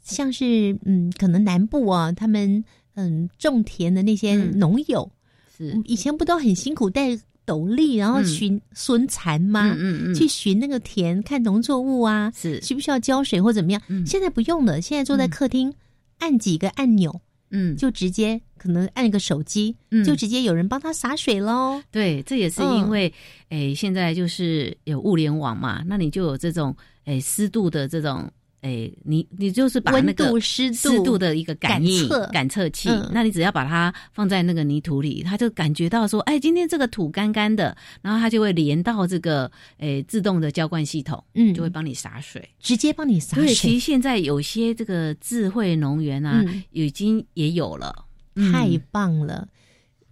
Speaker 1: 像是嗯，可能南部啊，他们。嗯，种田的那些农友
Speaker 4: 是。
Speaker 1: 以前不都很辛苦带斗笠，然后寻孙蚕吗？嗯嗯，去寻那个田看农作物啊，
Speaker 4: 是。
Speaker 1: 需不需要浇水或怎么样？现在不用了，现在坐在客厅按几个按钮，嗯，就直接可能按个手机，就直接有人帮他洒水喽。
Speaker 4: 对，这也是因为诶，现在就是有物联网嘛，那你就有这种哎湿度的这种。诶，你你就是把那个
Speaker 1: 温度、湿度、
Speaker 4: 的一个感应
Speaker 1: 感测
Speaker 4: 感测器，
Speaker 1: 嗯
Speaker 4: 那你只要把它放在那个泥土里，它就感觉到说，哎，今天这个土干干的，然后它就会连到这个诶自动的浇灌系统，
Speaker 1: 嗯
Speaker 4: 就会帮你洒水。
Speaker 1: 直接帮你洒
Speaker 4: 对，其实，现在有些这个智慧农园啊，
Speaker 1: 嗯
Speaker 4: 已经也有了。
Speaker 1: 太
Speaker 4: 嗯
Speaker 1: 棒了。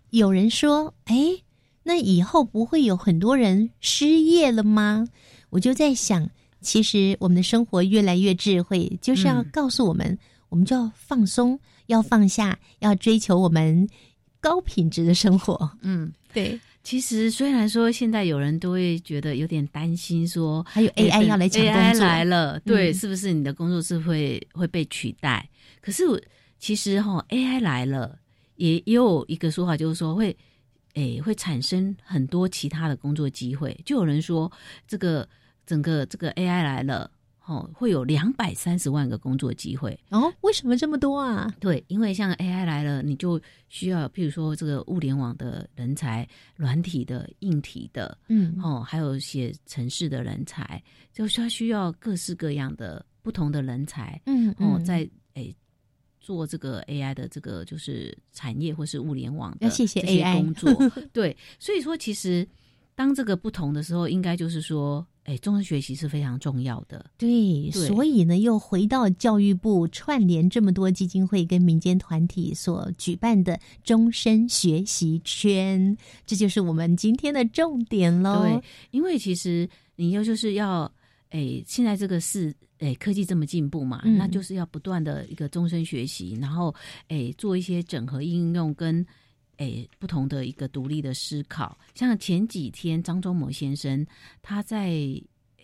Speaker 1: 有人说，哎，那以后不会有很多人失业了吗？我就在想，其实我们的生活越来越智慧，就是要
Speaker 4: 嗯
Speaker 1: 告诉我们，我们就要放松，要放下，要追求我们高品质的生活。
Speaker 4: 嗯，
Speaker 1: 对，
Speaker 4: 其实虽然说现在有人都会觉得有点担心说，
Speaker 1: 还有 AI 要来抢工
Speaker 4: AI 来了，对，
Speaker 1: 嗯
Speaker 4: 是不是你的工作是会会被取代？可是我其实哈、AI 来了，也也有一个说法，就是说会，诶，会产生很多其他的工作机会。就有人说，这个整个这个 AI 来了，哦，会有两百三十万个工作机会。
Speaker 1: 哦，为什么这么多啊？
Speaker 4: 对，因为像 AI 来了，你就需要，譬如说这个物联网的人才、软体的、硬体的，
Speaker 1: 嗯，
Speaker 4: 哦，还有写城市的人才，就是它需要各式各样的不同的人才，
Speaker 1: 嗯
Speaker 4: 哦，
Speaker 1: 嗯
Speaker 4: 在诶做这个 AI 的这个就是产业或是物联网的
Speaker 1: 要谢谢
Speaker 4: 这些
Speaker 1: AI
Speaker 4: 工作，对，所以说其实当这个不同的时候，应该就是说，哎，终身学习是非常重要的，
Speaker 1: 对，
Speaker 4: 对。
Speaker 1: 所以呢，又回到教育部串联这么多基金会跟民间团体所举办的终身学习圈，这就是我们今天的重点喽。
Speaker 4: 对，因为其实你要就是要，哎，现在这个是哎科技这么进步嘛，
Speaker 1: 嗯。
Speaker 4: 那就是要不断的一个终身学习，然后哎做一些整合应用跟诶不同的一个独立的思考。像前几天张忠谋先生他在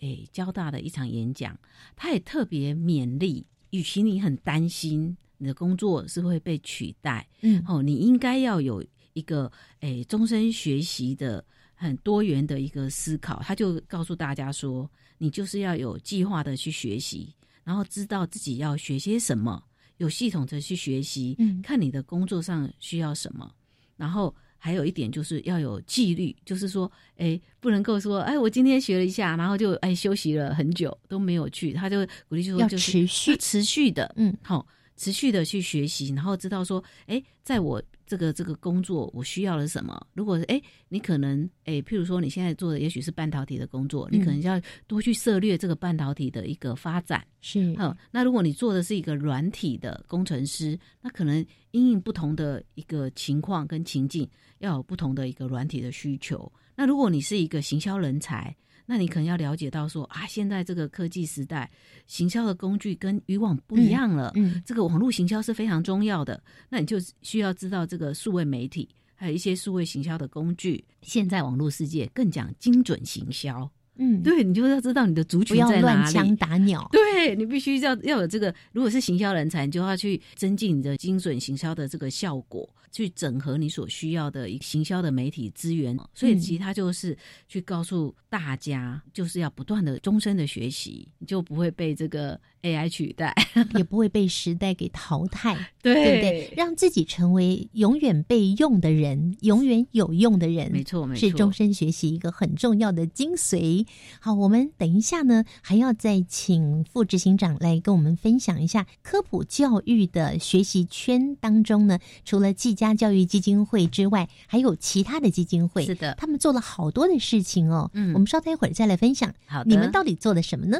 Speaker 4: 诶交大的一场演讲，他也特别勉励，与其你很担心你的工作是会被取代，
Speaker 1: 嗯
Speaker 4: 哦，你应该要有一个诶终身学习的很多元的一个思考。他就告诉大家说，你就是要有计划的去学习，然后知道自己要学些什么，有系统的去学习，
Speaker 1: 嗯
Speaker 4: 看你的工作上需要什么，然后。还有一点就是要有纪律，就是说，哎，不能够说，哎，我今天学了一下，然后就哎休息了很久都没有去，他就鼓励就说，
Speaker 1: 要
Speaker 4: 就是
Speaker 1: 持续
Speaker 4: 持续的，
Speaker 1: 嗯，
Speaker 4: 好、持续的去学习，然后知道说，哎，在我这个这个工作我需要了什么？如果哎，你可能哎，譬如说你现在做的也许是半导体的工作，你可能要多去涉略这个半导体的一个发展。
Speaker 1: 是
Speaker 4: 好、那如果你做的是一个软体的工程师，那可能因应不同的一个情况跟情境，要有不同的一个软体的需求。那如果你是一个行销人才，那你可能要了解到说啊，现在这个科技时代，行销的工具跟以往不一样了。
Speaker 1: 嗯
Speaker 4: 这个网络行销是非常重要的，那你就需要知道这个数位媒体，还有一些数位行销的工具。现在网络世界更讲精准行销，
Speaker 1: 嗯，
Speaker 4: 对你就要知道你的族群在哪里。
Speaker 1: 乱枪打鸟。
Speaker 4: 对你必须要要有这个，如果是行销人才，你就要去增进你的精准行销的这个效果，去整合你所需要的一行销的媒体资源。所以其实它就是去告诉大家，就是要不断的终身的学习，你就不会被这个 AI 取代。
Speaker 1: 也不会被时代给淘汰，
Speaker 4: 对
Speaker 1: 对不对？让自己成为永远被用的人，永远有用的人。
Speaker 4: 没错，没错，
Speaker 1: 是终身学习一个很重要的精髓。好，我们等一下呢，还要再请副执行长来跟我们分享一下科普教育的学习圈当中呢，除了技嘉教育基金会之外，还有其他的基金会，
Speaker 4: 是的
Speaker 1: 他们做了好多的事情哦。
Speaker 4: 嗯
Speaker 1: 我们稍待一会儿再来分享。
Speaker 4: 好的，
Speaker 1: 你们到底做了什么呢？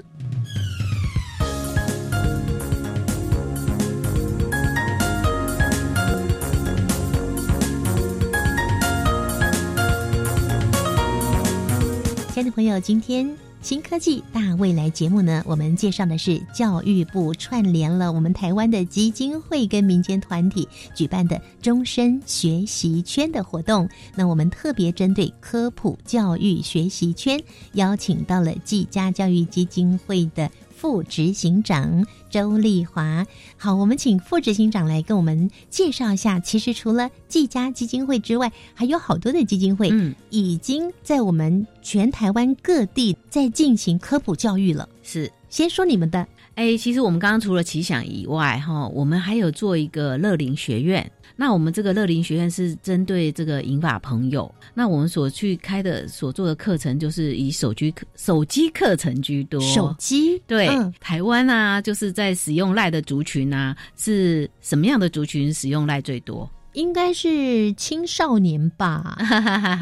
Speaker 1: 亲爱的朋友，今天新科技大未来节目呢，我们介绍的是教育部串联了我们台湾的基金会跟民间团体举办的终身学习圈的活动。那我们特别针对科普教育学习圈，邀请到了技嘉教育基金会的副执行长周丽华。好，我们请副执行长来跟我们介绍一下。其实除了技嘉基金会之外，还有好多的基金会，
Speaker 4: 嗯，
Speaker 1: 已经在我们全台湾各地在进行科普教育了。
Speaker 4: 是。
Speaker 1: 先说你们的，
Speaker 4: 哎，其实我们刚刚除了奇想以外，哈，我们还有做一个乐龄学院。那我们这个乐林学院是针对这个银发朋友，那我们所去开的、所做的课程就是以手机课、手机课程居多。
Speaker 1: 手机
Speaker 4: 对，台湾啊，就是在使用赖的族群啊，是什么样的族群使用赖最多？
Speaker 1: 应该是青少年吧，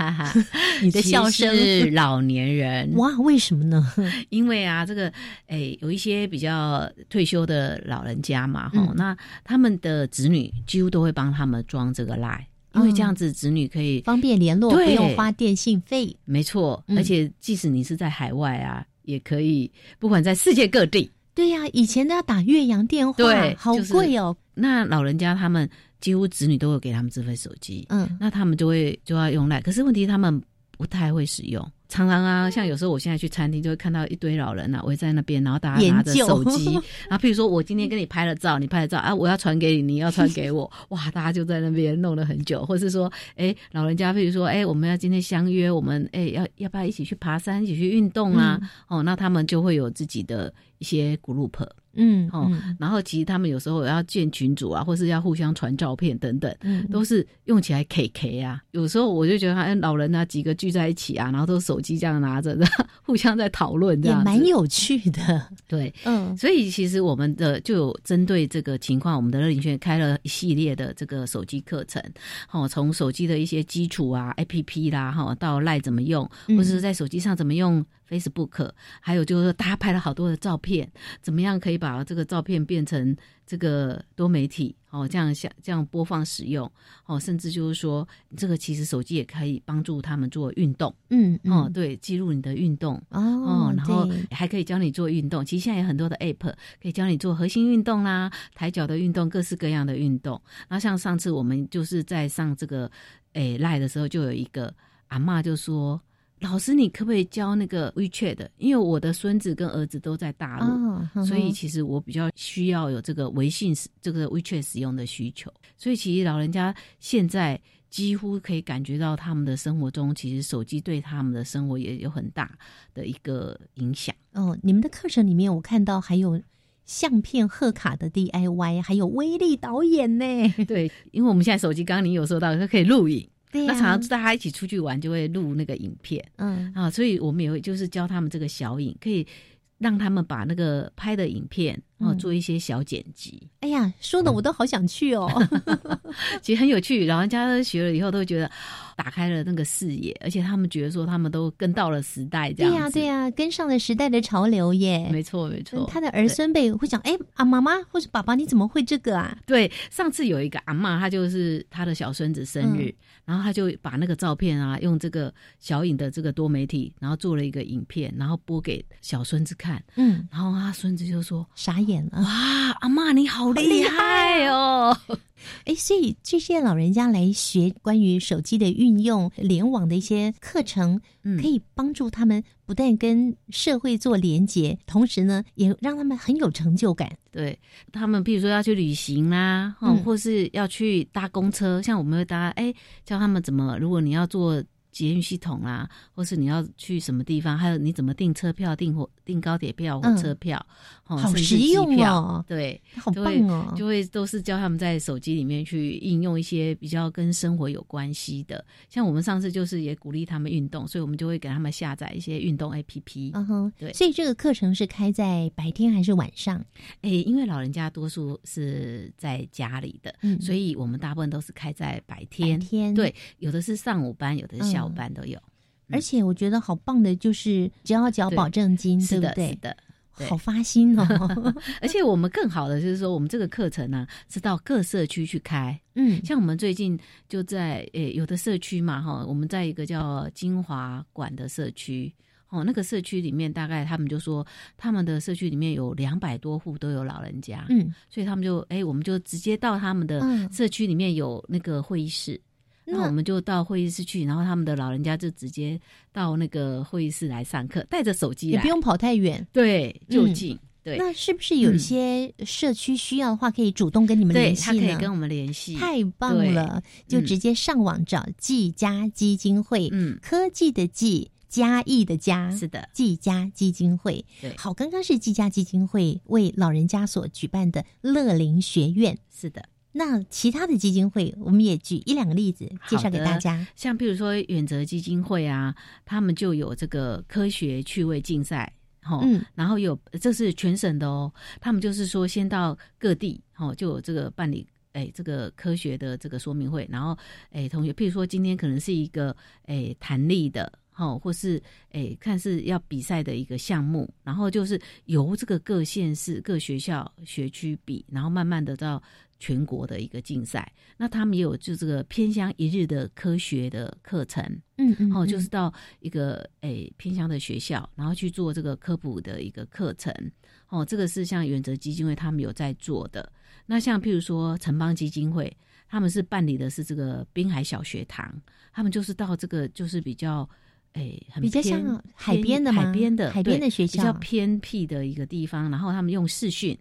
Speaker 1: 你的笑声
Speaker 4: 是老年人
Speaker 1: 哇？为什么呢？
Speaker 4: 因为啊，这个诶，有一些比较退休的老人家嘛，哈，那他们的子女几乎都会帮他们装这个 Line，因为这样子子女可以
Speaker 1: 方便联络，不用花电信费。
Speaker 4: 没错，而且即使你是在海外啊，也可以，不管在世界各地。
Speaker 1: 对呀，以前都要打越洋电话，
Speaker 4: 对，
Speaker 1: 好贵哦。
Speaker 4: 那老人家他们。几乎子女都有给他们智慧手机，嗯，那他们就会就要用来，可是问题他们不太会使用，常常啊，像有时候我现在去餐厅就会看到一堆老人啊围在那边，然后大家拿着手机，然 后譬如说我今天跟你拍了照，你拍了照啊，我要传给你，你要传给我，哇，大家就在那边弄了很久，或是说，哎，老人家譬如说，哎，我们要今天相约，我们哎要要不要一起去爬山，一起去运动啊？哦，那他们就会有自己的一些 group。嗯哦，然后其实他们有时候要建群主啊，或是要互相传照片等等，嗯都是用起来 K K 啊。有时候我就觉得，哎，老人啊几个聚在一起啊，然后都手机这样拿着，互相在讨论，这样
Speaker 1: 也蛮有趣的。
Speaker 4: 对，嗯，所以其实我们的就有针对这个情况，我们的乐林轩开了一系列的这个手机课程，哦，从手机的一些基础啊，A P P 啦，哈，到赖怎么用，或者是在手机上怎么用。Facebook，还有就是大家拍了好多的照片，怎么样可以把这个照片变成这个多媒体哦？这样像这样播放使用哦，甚至就是说，这个其实手机也可以帮助他们做运动，嗯哦，对，记录你的运动哦，然后还可以教你做运动。其实现在有很多的 App 可以教你做核心运动啦、抬脚的运动，各式各样的运动。然后像上次我们就是在上这个诶赖的时候，就有一个阿妈就说。老师，你可不可以教那个 WeChat 的？因为我的孙子跟儿子都在大陆，所以其实我比较需要有这个微信这个 WeChat 使用的需求。所以其实老人家现在几乎可以感觉到他们的生活中，其实手机对他们的生活也有很大的一个影响。
Speaker 1: 哦，你们的课程里面我看到还有相片贺卡的 DIY，还有威力导演呢。
Speaker 4: 对，因为我们现在手机刚刚你有说到，它可以录影。那常常大家一起出去玩，就会录那个影片，嗯啊，所以我们也会就是教他们这个小影，可以让他们把那个拍的影片。哦，做一些小剪辑。
Speaker 1: 哎呀，说的我都好想去哦。
Speaker 4: 其实很有趣，老人家学了以后都觉得打开了那个视野，而且他们觉得说他们都跟到了时代，这样
Speaker 1: 对呀，对呀，跟上了时代的潮流耶。
Speaker 4: 没错，没错。
Speaker 1: 他的儿孙辈会讲：“哎，啊，妈妈或者爸爸，你怎么会这个啊？”
Speaker 4: 对，上次有一个阿妈，她就是她的小孙子生日，然后她就把那个照片啊，用这个小影的这个多媒体，然后做了一个影片，然后播给小孙子看。嗯，然后他孙子就说：“
Speaker 1: 傻眼。”
Speaker 4: 哇，阿妈你好厉害哦！
Speaker 1: 哎，所以这些老人家来学关于手机的运用、联网的一些课程，可以帮助他们不但跟社会做连接，同时呢，也让他们很有成就感。
Speaker 4: 对他们，比如说要去旅行啦，嗯，或是要去搭公车，像我们会搭，哎，教他们怎么，如果你要做。捷运系统啦，或是你要去什么地方，还有你怎么订车票、订火、订高铁票、火车票，
Speaker 1: 好实用哦。
Speaker 4: 对，
Speaker 1: 好棒哦！
Speaker 4: 就会都是教他们在手机里面去应用一些比较跟生活有关系的。像我们上次就是也鼓励他们运动，所以我们就会给他们下载一些运动 APP。嗯哼，对。
Speaker 1: 所以这个课程是开在白天还是晚上？
Speaker 4: 哎，因为老人家多数是在家里的，所以我们大部分都是开在白天。
Speaker 1: 天
Speaker 4: 对，有的是上午班，有的是下。班都有，
Speaker 1: 而且我觉得好棒的，就是只要缴保证金，对不对？
Speaker 4: 的，
Speaker 1: 好发心哦。
Speaker 4: 而且我们更好的就是说，我们这个课程呢是到各社区去开。嗯，像我们最近就在诶有的社区嘛，哈，我们在一个叫金华馆的社区，哦，那个社区里面大概他们就说，他们的社区里面有两百多户都有老人家，嗯，所以他们就诶，我们就直接到他们的社区里面有那个会议室。那我们就到会议室去，然后他们的老人家就直接到那个会议室来上课，带着手机，
Speaker 1: 也不用跑太远，
Speaker 4: 对，就近。对，
Speaker 1: 那是不是有一些社区需要的话，可以主动跟你们联系
Speaker 4: 呢？他可以跟我们联系，
Speaker 1: 太棒了，就直接上网找季家基金会，嗯，科技的技。嘉义的嘉，
Speaker 4: 是的，
Speaker 1: 技家基金会。
Speaker 4: 对，
Speaker 1: 好，刚刚是技嘉基金会为老人家所举办的乐龄学院。
Speaker 4: 是的。
Speaker 1: 那其他的基金会，我们也举一两个例子介绍给大家。
Speaker 4: 像比如说远泽基金会啊，他们就有这个科学趣味竞赛，哈，嗯，然后有这是全省的哦。他们就是说，先到各地，哈，就有这个办理，哎，这个科学的这个说明会。然后，哎，同学，譬如说今天可能是一个，哎，弹力的，哈，或是，哎，看是要比赛的一个项目。然后就是由这个各县市、各学校、学区比，然后慢慢的到。全国的一个竞赛，那他们也有就这个偏乡一日的科学的课程，
Speaker 1: 嗯嗯，
Speaker 4: 哦，就是到一个诶偏乡的学校，然后去做这个科普的一个课程，哦，这个是像远泽基金会他们有在做的。那像譬如说城邦基金会，他们是办理的是这个滨海小学堂，他们就是到这个就是比较诶很
Speaker 1: 比较像海边的
Speaker 4: 海边的
Speaker 1: 海边的学校，
Speaker 4: 比较偏僻的一个地方，然后他们用视讯，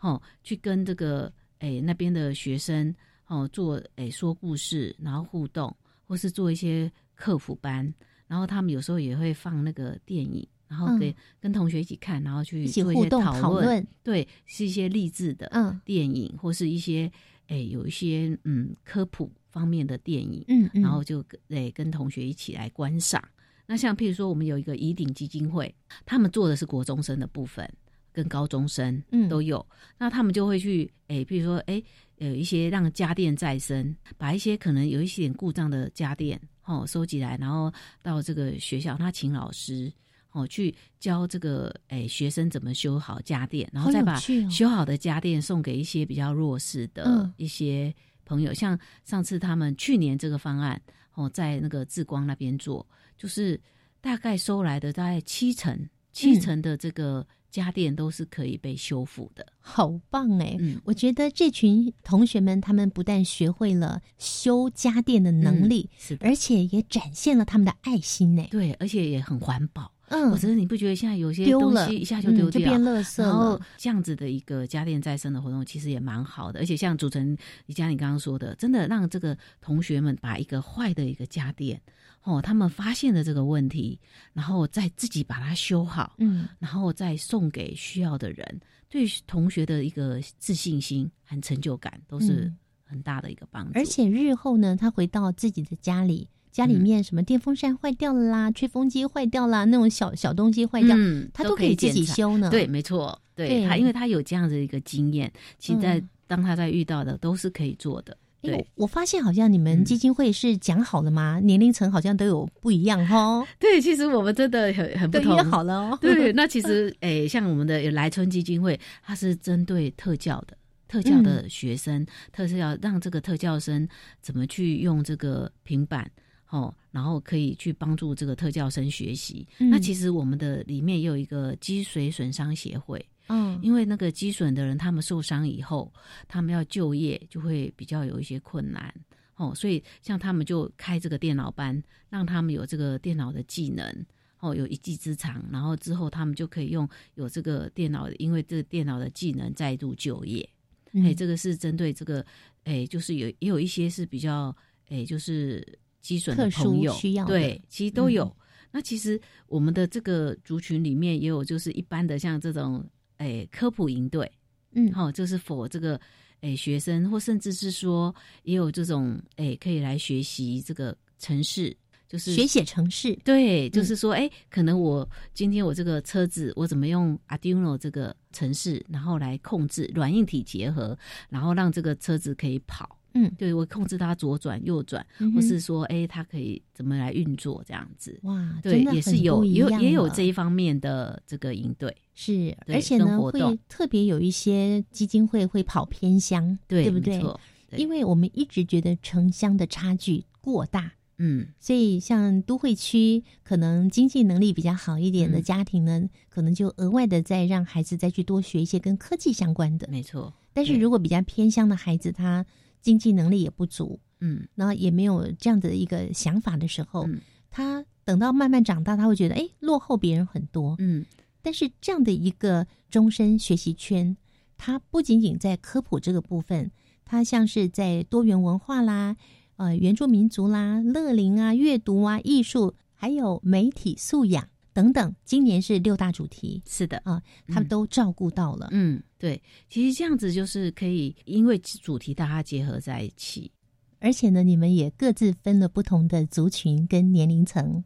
Speaker 4: 哦，去跟这个。哎，那边的学生哦，做哎说故事，然后互动，或是做一些客服班，然后他们有时候也会放那个电影，然后给跟同学一起看，然后去做一些讨论，对，是一些励志的电影，或是一些哎有一些嗯科普方面的电影，
Speaker 1: 嗯，
Speaker 4: 然后就哎跟同学一起来观赏。那像譬如说，我们有一个怡鼎基金会，他们做的是国中生的部分。跟高中生嗯都有，那他们就会去诶，比如说诶，有一些让家电再生，把一些可能有一些点故障的家电哦收集来，然后到这个学校，他请老师哦去教这个诶学生怎么修好家电，然后再把修好的家电送给一些比较弱势的一些朋友。像上次他们去年这个方案哦，在那个志光那边做，就是大概收来的大概七成七成的这个。家电都是可以被修复的，
Speaker 1: 好棒哎！我觉得这群同学们，他们不但学会了修家电的能力，
Speaker 4: 是，
Speaker 1: 而且也展现了他们的爱心呢。
Speaker 4: 对，而且也很环保。
Speaker 1: 嗯，
Speaker 4: 我觉得你不觉得现在有些东西一下就丢掉，
Speaker 1: 就变垃圾
Speaker 4: 然后这样子的一个家电再生的活动，其实也蛮好的。而且像主持人李佳，你刚刚说的，真的让这个同学们把一个坏的一个家电。哦，他们发现了这个问题，然后再自己把它修好，
Speaker 1: 嗯，
Speaker 4: 然后再送给需要的人，对同学的一个自信心和成就感都是很大的一个帮助。
Speaker 1: 而且日后呢，他回到自己的家里，家里面什么电风扇坏掉了啦，吹风机坏掉啦，那种小小东西坏掉，嗯他都可以自己修呢。
Speaker 4: 对，没错，对他，因为他有这样的一个经验，其实在当他在遇到的都是可以做的。对，
Speaker 1: 我发现好像你们基金会是讲好了吗？年龄层好像都有不一样哈。
Speaker 4: 对，其实我们真的很很不同。
Speaker 1: 好了哦。
Speaker 4: 对，那其实诶，像我们的来春基金会，它是针对特教的特教的学生，特是要让这个特教生怎么去用这个平板，哦，然后可以去帮助这个特教生学习。那其实我们的里面也有一个脊髓损伤协会。
Speaker 1: 嗯，
Speaker 4: 因为那个积损的人，他们受伤以后，他们要就业就会比较有一些困难哦，所以像他们就开这个电脑班，让他们有这个电脑的技能哦，有一技之长，然后之后他们就可以用有这个电脑，因为这个电脑的技能再度就业。哎，这个是针对这个，哎，就是有也有一些是比较，哎，就是积损的朋友
Speaker 1: 需要，
Speaker 4: 对，其实都有。那其实我们的这个族群里面也有，就是一般的像这种。哎，科普营队，
Speaker 1: 嗯，
Speaker 4: 好，就是否这个诶学生，或甚至是说也有这种诶可以来学习这个城市，就是
Speaker 1: 学写城市，
Speaker 4: 对，就是说哎，可能我今天我这个车子我怎么用 Arduino 这个城市，然后来控制软硬体结合，然后让这个车子可以跑。
Speaker 1: 嗯，
Speaker 4: 对我控制它左转右转，或是说，哎，它可以怎么来运作这样子？
Speaker 1: 哇，
Speaker 4: 对，也是有有也有这一方面的这个应对
Speaker 1: 是，而且呢，会特别有一些基金会会跑偏乡，对不对？因为我们一直觉得城乡的差距过大，
Speaker 4: 嗯，
Speaker 1: 所以像都会区可能经济能力比较好一点的家庭呢，可能就额外的再让孩子再去多学一些跟科技相关的，
Speaker 4: 没错。
Speaker 1: 但是如果比较偏乡的孩子，他经济能力也不足，
Speaker 4: 嗯，
Speaker 1: 然后也没有这样的一个想法的时候，他等到慢慢长大，他会觉得哎，落后别人很多，
Speaker 4: 嗯。
Speaker 1: 但是这样的一个终身学习圈，它不仅仅在科普这个部分，它像是在多元文化啦、呃原住民族啦、乐龄啊、阅读啊、艺术还有媒体素养等等。今年是六大主题，
Speaker 4: 是的
Speaker 1: 啊，他们都照顾到了。
Speaker 4: 嗯，对，其实这样子就是可以，因为主题大家结合在一起，
Speaker 1: 而且呢，你们也各自分了不同的族群跟年龄层。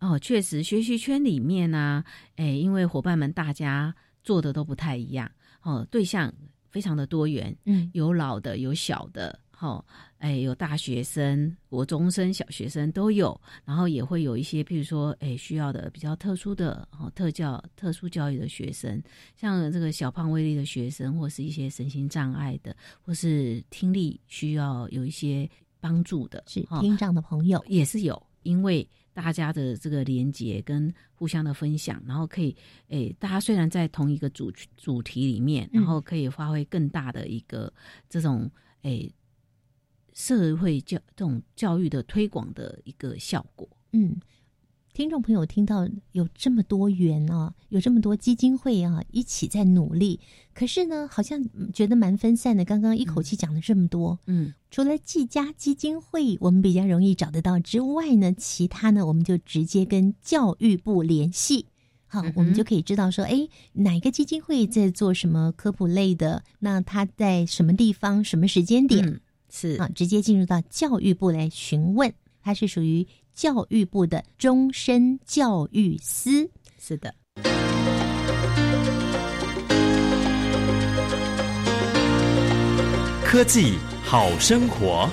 Speaker 4: 哦，确实，学习圈里面呢，哎，因为伙伴们大家做的都不太一样，哦，对象非常的多元，
Speaker 1: 嗯，
Speaker 4: 有老的，有小的。好，哎，有大学生、国中生、小学生都有，然后也会有一些，譬如说，哎，需要的比较特殊的哦，特教、特殊教育的学生，像这个小胖威力的学生，或是一些身心障碍的，或是听力需要有一些帮助的，
Speaker 1: 是听障的朋友
Speaker 4: 也是有，因为大家的这个连接跟互相的分享，然后可以，哎，大家虽然在同一个主主题里面，然后可以发挥更大的一个这种，哎。社会教这种教育的推广的一个效果。
Speaker 1: 嗯，听众朋友听到有这么多元啊，有这么多基金会啊，一起在努力。可是呢，好像觉得蛮分散的。刚刚一口气讲了这么多，
Speaker 4: 嗯，
Speaker 1: 除了季家基金会我们比较容易找得到之外呢，其他呢，我们就直接跟教育部联系。好，我们就可以知道说，哎，哪个基金会在做什么科普类的？那他在什么地方、什么时间点？
Speaker 4: 是
Speaker 1: 啊，直接进入到教育部来询问，它是属于教育部的终身教育司。
Speaker 4: 是的，
Speaker 2: 科技好生活。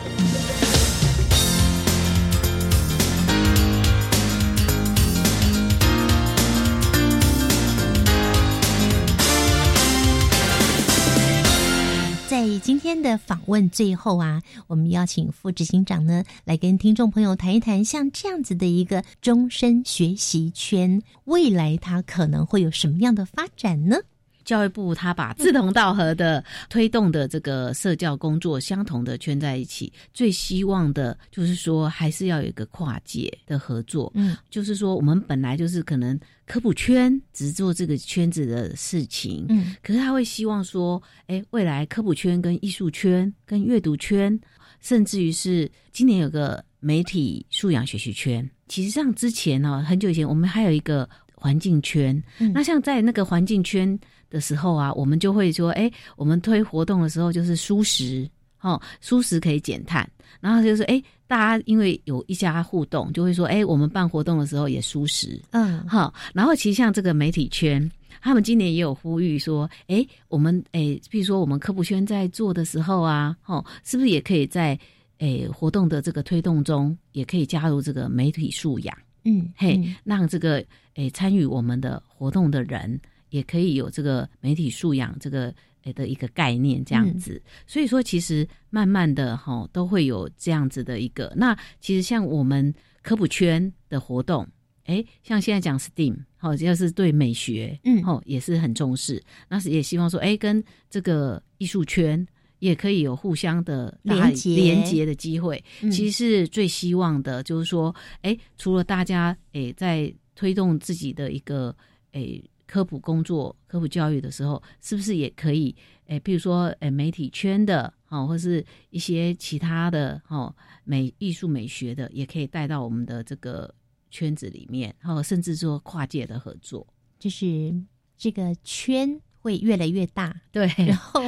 Speaker 1: 今天的访问最后啊，我们邀请副执行长呢来跟听众朋友谈一谈，像这样子的一个终身学习圈，未来它可能会有什么样的发展呢？
Speaker 4: 教育部他把志同道合的推动的这个社教工作相同的圈在一起，最希望的就是说还是要有一个跨界的合作。
Speaker 1: 嗯，
Speaker 4: 就是说我们本来就是可能科普圈只做这个圈子的事情，
Speaker 1: 嗯，
Speaker 4: 可是他会希望说，哎，未来科普圈跟艺术圈跟阅读圈，甚至于是今年有个媒体素养学习圈。其实像之前呢，很久以前我们还有一个环境圈，那像在那个环境圈。的时候啊，我们就会说，哎，我们推活动的时候就是舒适，哦，舒适可以减碳，然后就是，哎，大家因为有一家互动，就会说，哎，我们办活动的时候也舒适，
Speaker 1: 嗯，
Speaker 4: 好，然后其实像这个媒体圈，他们今年也有呼吁说，哎，我们，哎，比如说我们科普圈在做的时候啊，哦，是不是也可以在，哎，活动的这个推动中，也可以加入这个媒体素养，
Speaker 1: 嗯，
Speaker 4: 嘿，让这个，哎，参与我们的活动的人。也可以有这个媒体素养这个诶的一个概念这样子，所以说其实慢慢的哈都会有这样子的一个。那其实像我们科普圈的活动，哎，像现在讲 STEAM，好，要是对美学，
Speaker 1: 嗯，
Speaker 4: 哦也是很重视。那是也希望说，哎，跟这个艺术圈也可以有互相的
Speaker 1: 连接
Speaker 4: 连接的机会。其实是最希望的，就是说，哎，除了大家诶在推动自己的一个诶。科普工作、科普教育的时候，是不是也可以？诶，比如说，诶，媒体圈的，哦，或是一些其他的，哦，美艺术美学的，也可以带到我们的这个圈子里面，哦，甚至说跨界的合作，
Speaker 1: 就是这个圈。会越来越大，
Speaker 4: 对，
Speaker 1: 然后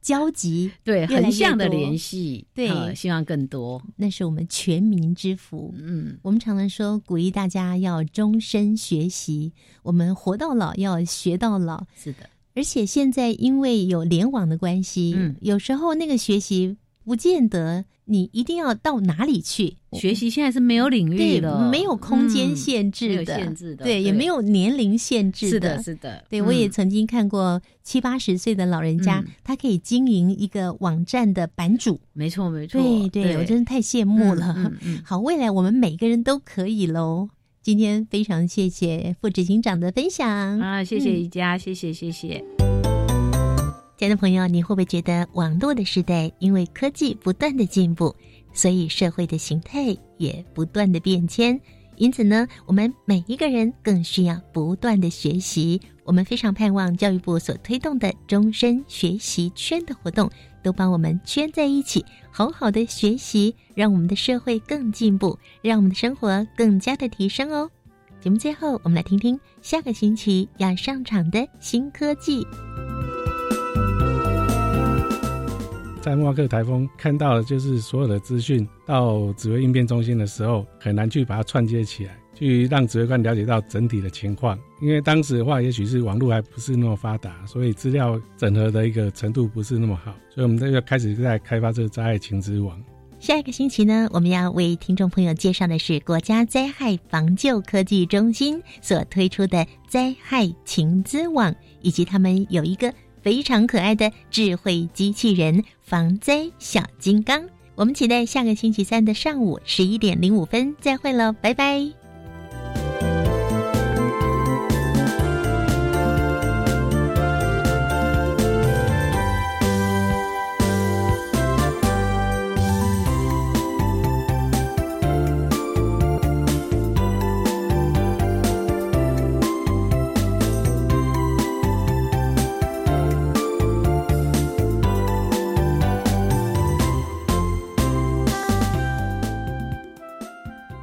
Speaker 1: 交集
Speaker 4: 对横向的联系，
Speaker 1: 对，
Speaker 4: 希望更多，
Speaker 1: 那是我们全民之福。
Speaker 4: 嗯，
Speaker 1: 我们常常说鼓励大家要终身学习，我们活到老要学到老。
Speaker 4: 是的，
Speaker 1: 而且现在因为有联网的关系，
Speaker 4: 嗯，
Speaker 1: 有时候那个学习不见得。你一定要到哪里去
Speaker 4: 学习？现在是没有领域的，
Speaker 1: 没有空间限制
Speaker 4: 的，限制的，
Speaker 1: 对，也没有年龄限制的。
Speaker 4: 是的，是的。
Speaker 1: 对，我也曾经看过七八十岁的老人家，他可以经营一个网站的版主。
Speaker 4: 没错，没错。
Speaker 1: 对，对我真的太羡慕了。好，未来我们每个人都可以喽。今天非常谢谢副执行长的分享
Speaker 4: 啊，谢谢宜家，谢谢，谢谢。
Speaker 1: 亲爱的朋友，你会不会觉得网络的时代，因为科技不断的进步，所以社会的形态也不断的变迁？因此呢，我们每一个人更需要不断的学习。我们非常盼望教育部所推动的终身学习圈的活动。都把我们圈在一起，好好的学习，让我们的社会更进步，让我们的生活更加的提升哦。节目最后，我们来听听下个星期要上场的新科技。
Speaker 7: 在莫克台风看到的就是所有的资讯到指挥应变中心的时候，很难去把它串接起来，去让指挥官了解到整体的情况。因为当时的话，也许是网络还不是那么发达，所以资料整合的一个程度不是那么好。所以我们这个开始在开发这个灾害情资网。
Speaker 1: 下一个星期呢，我们要为听众朋友介绍的是国家灾害防救科技中心所推出的灾害情资网，以及他们有一个。非常可爱的智慧机器人防灾小金刚，我们期待下个星期三的上午十一点零五分再会喽，拜拜。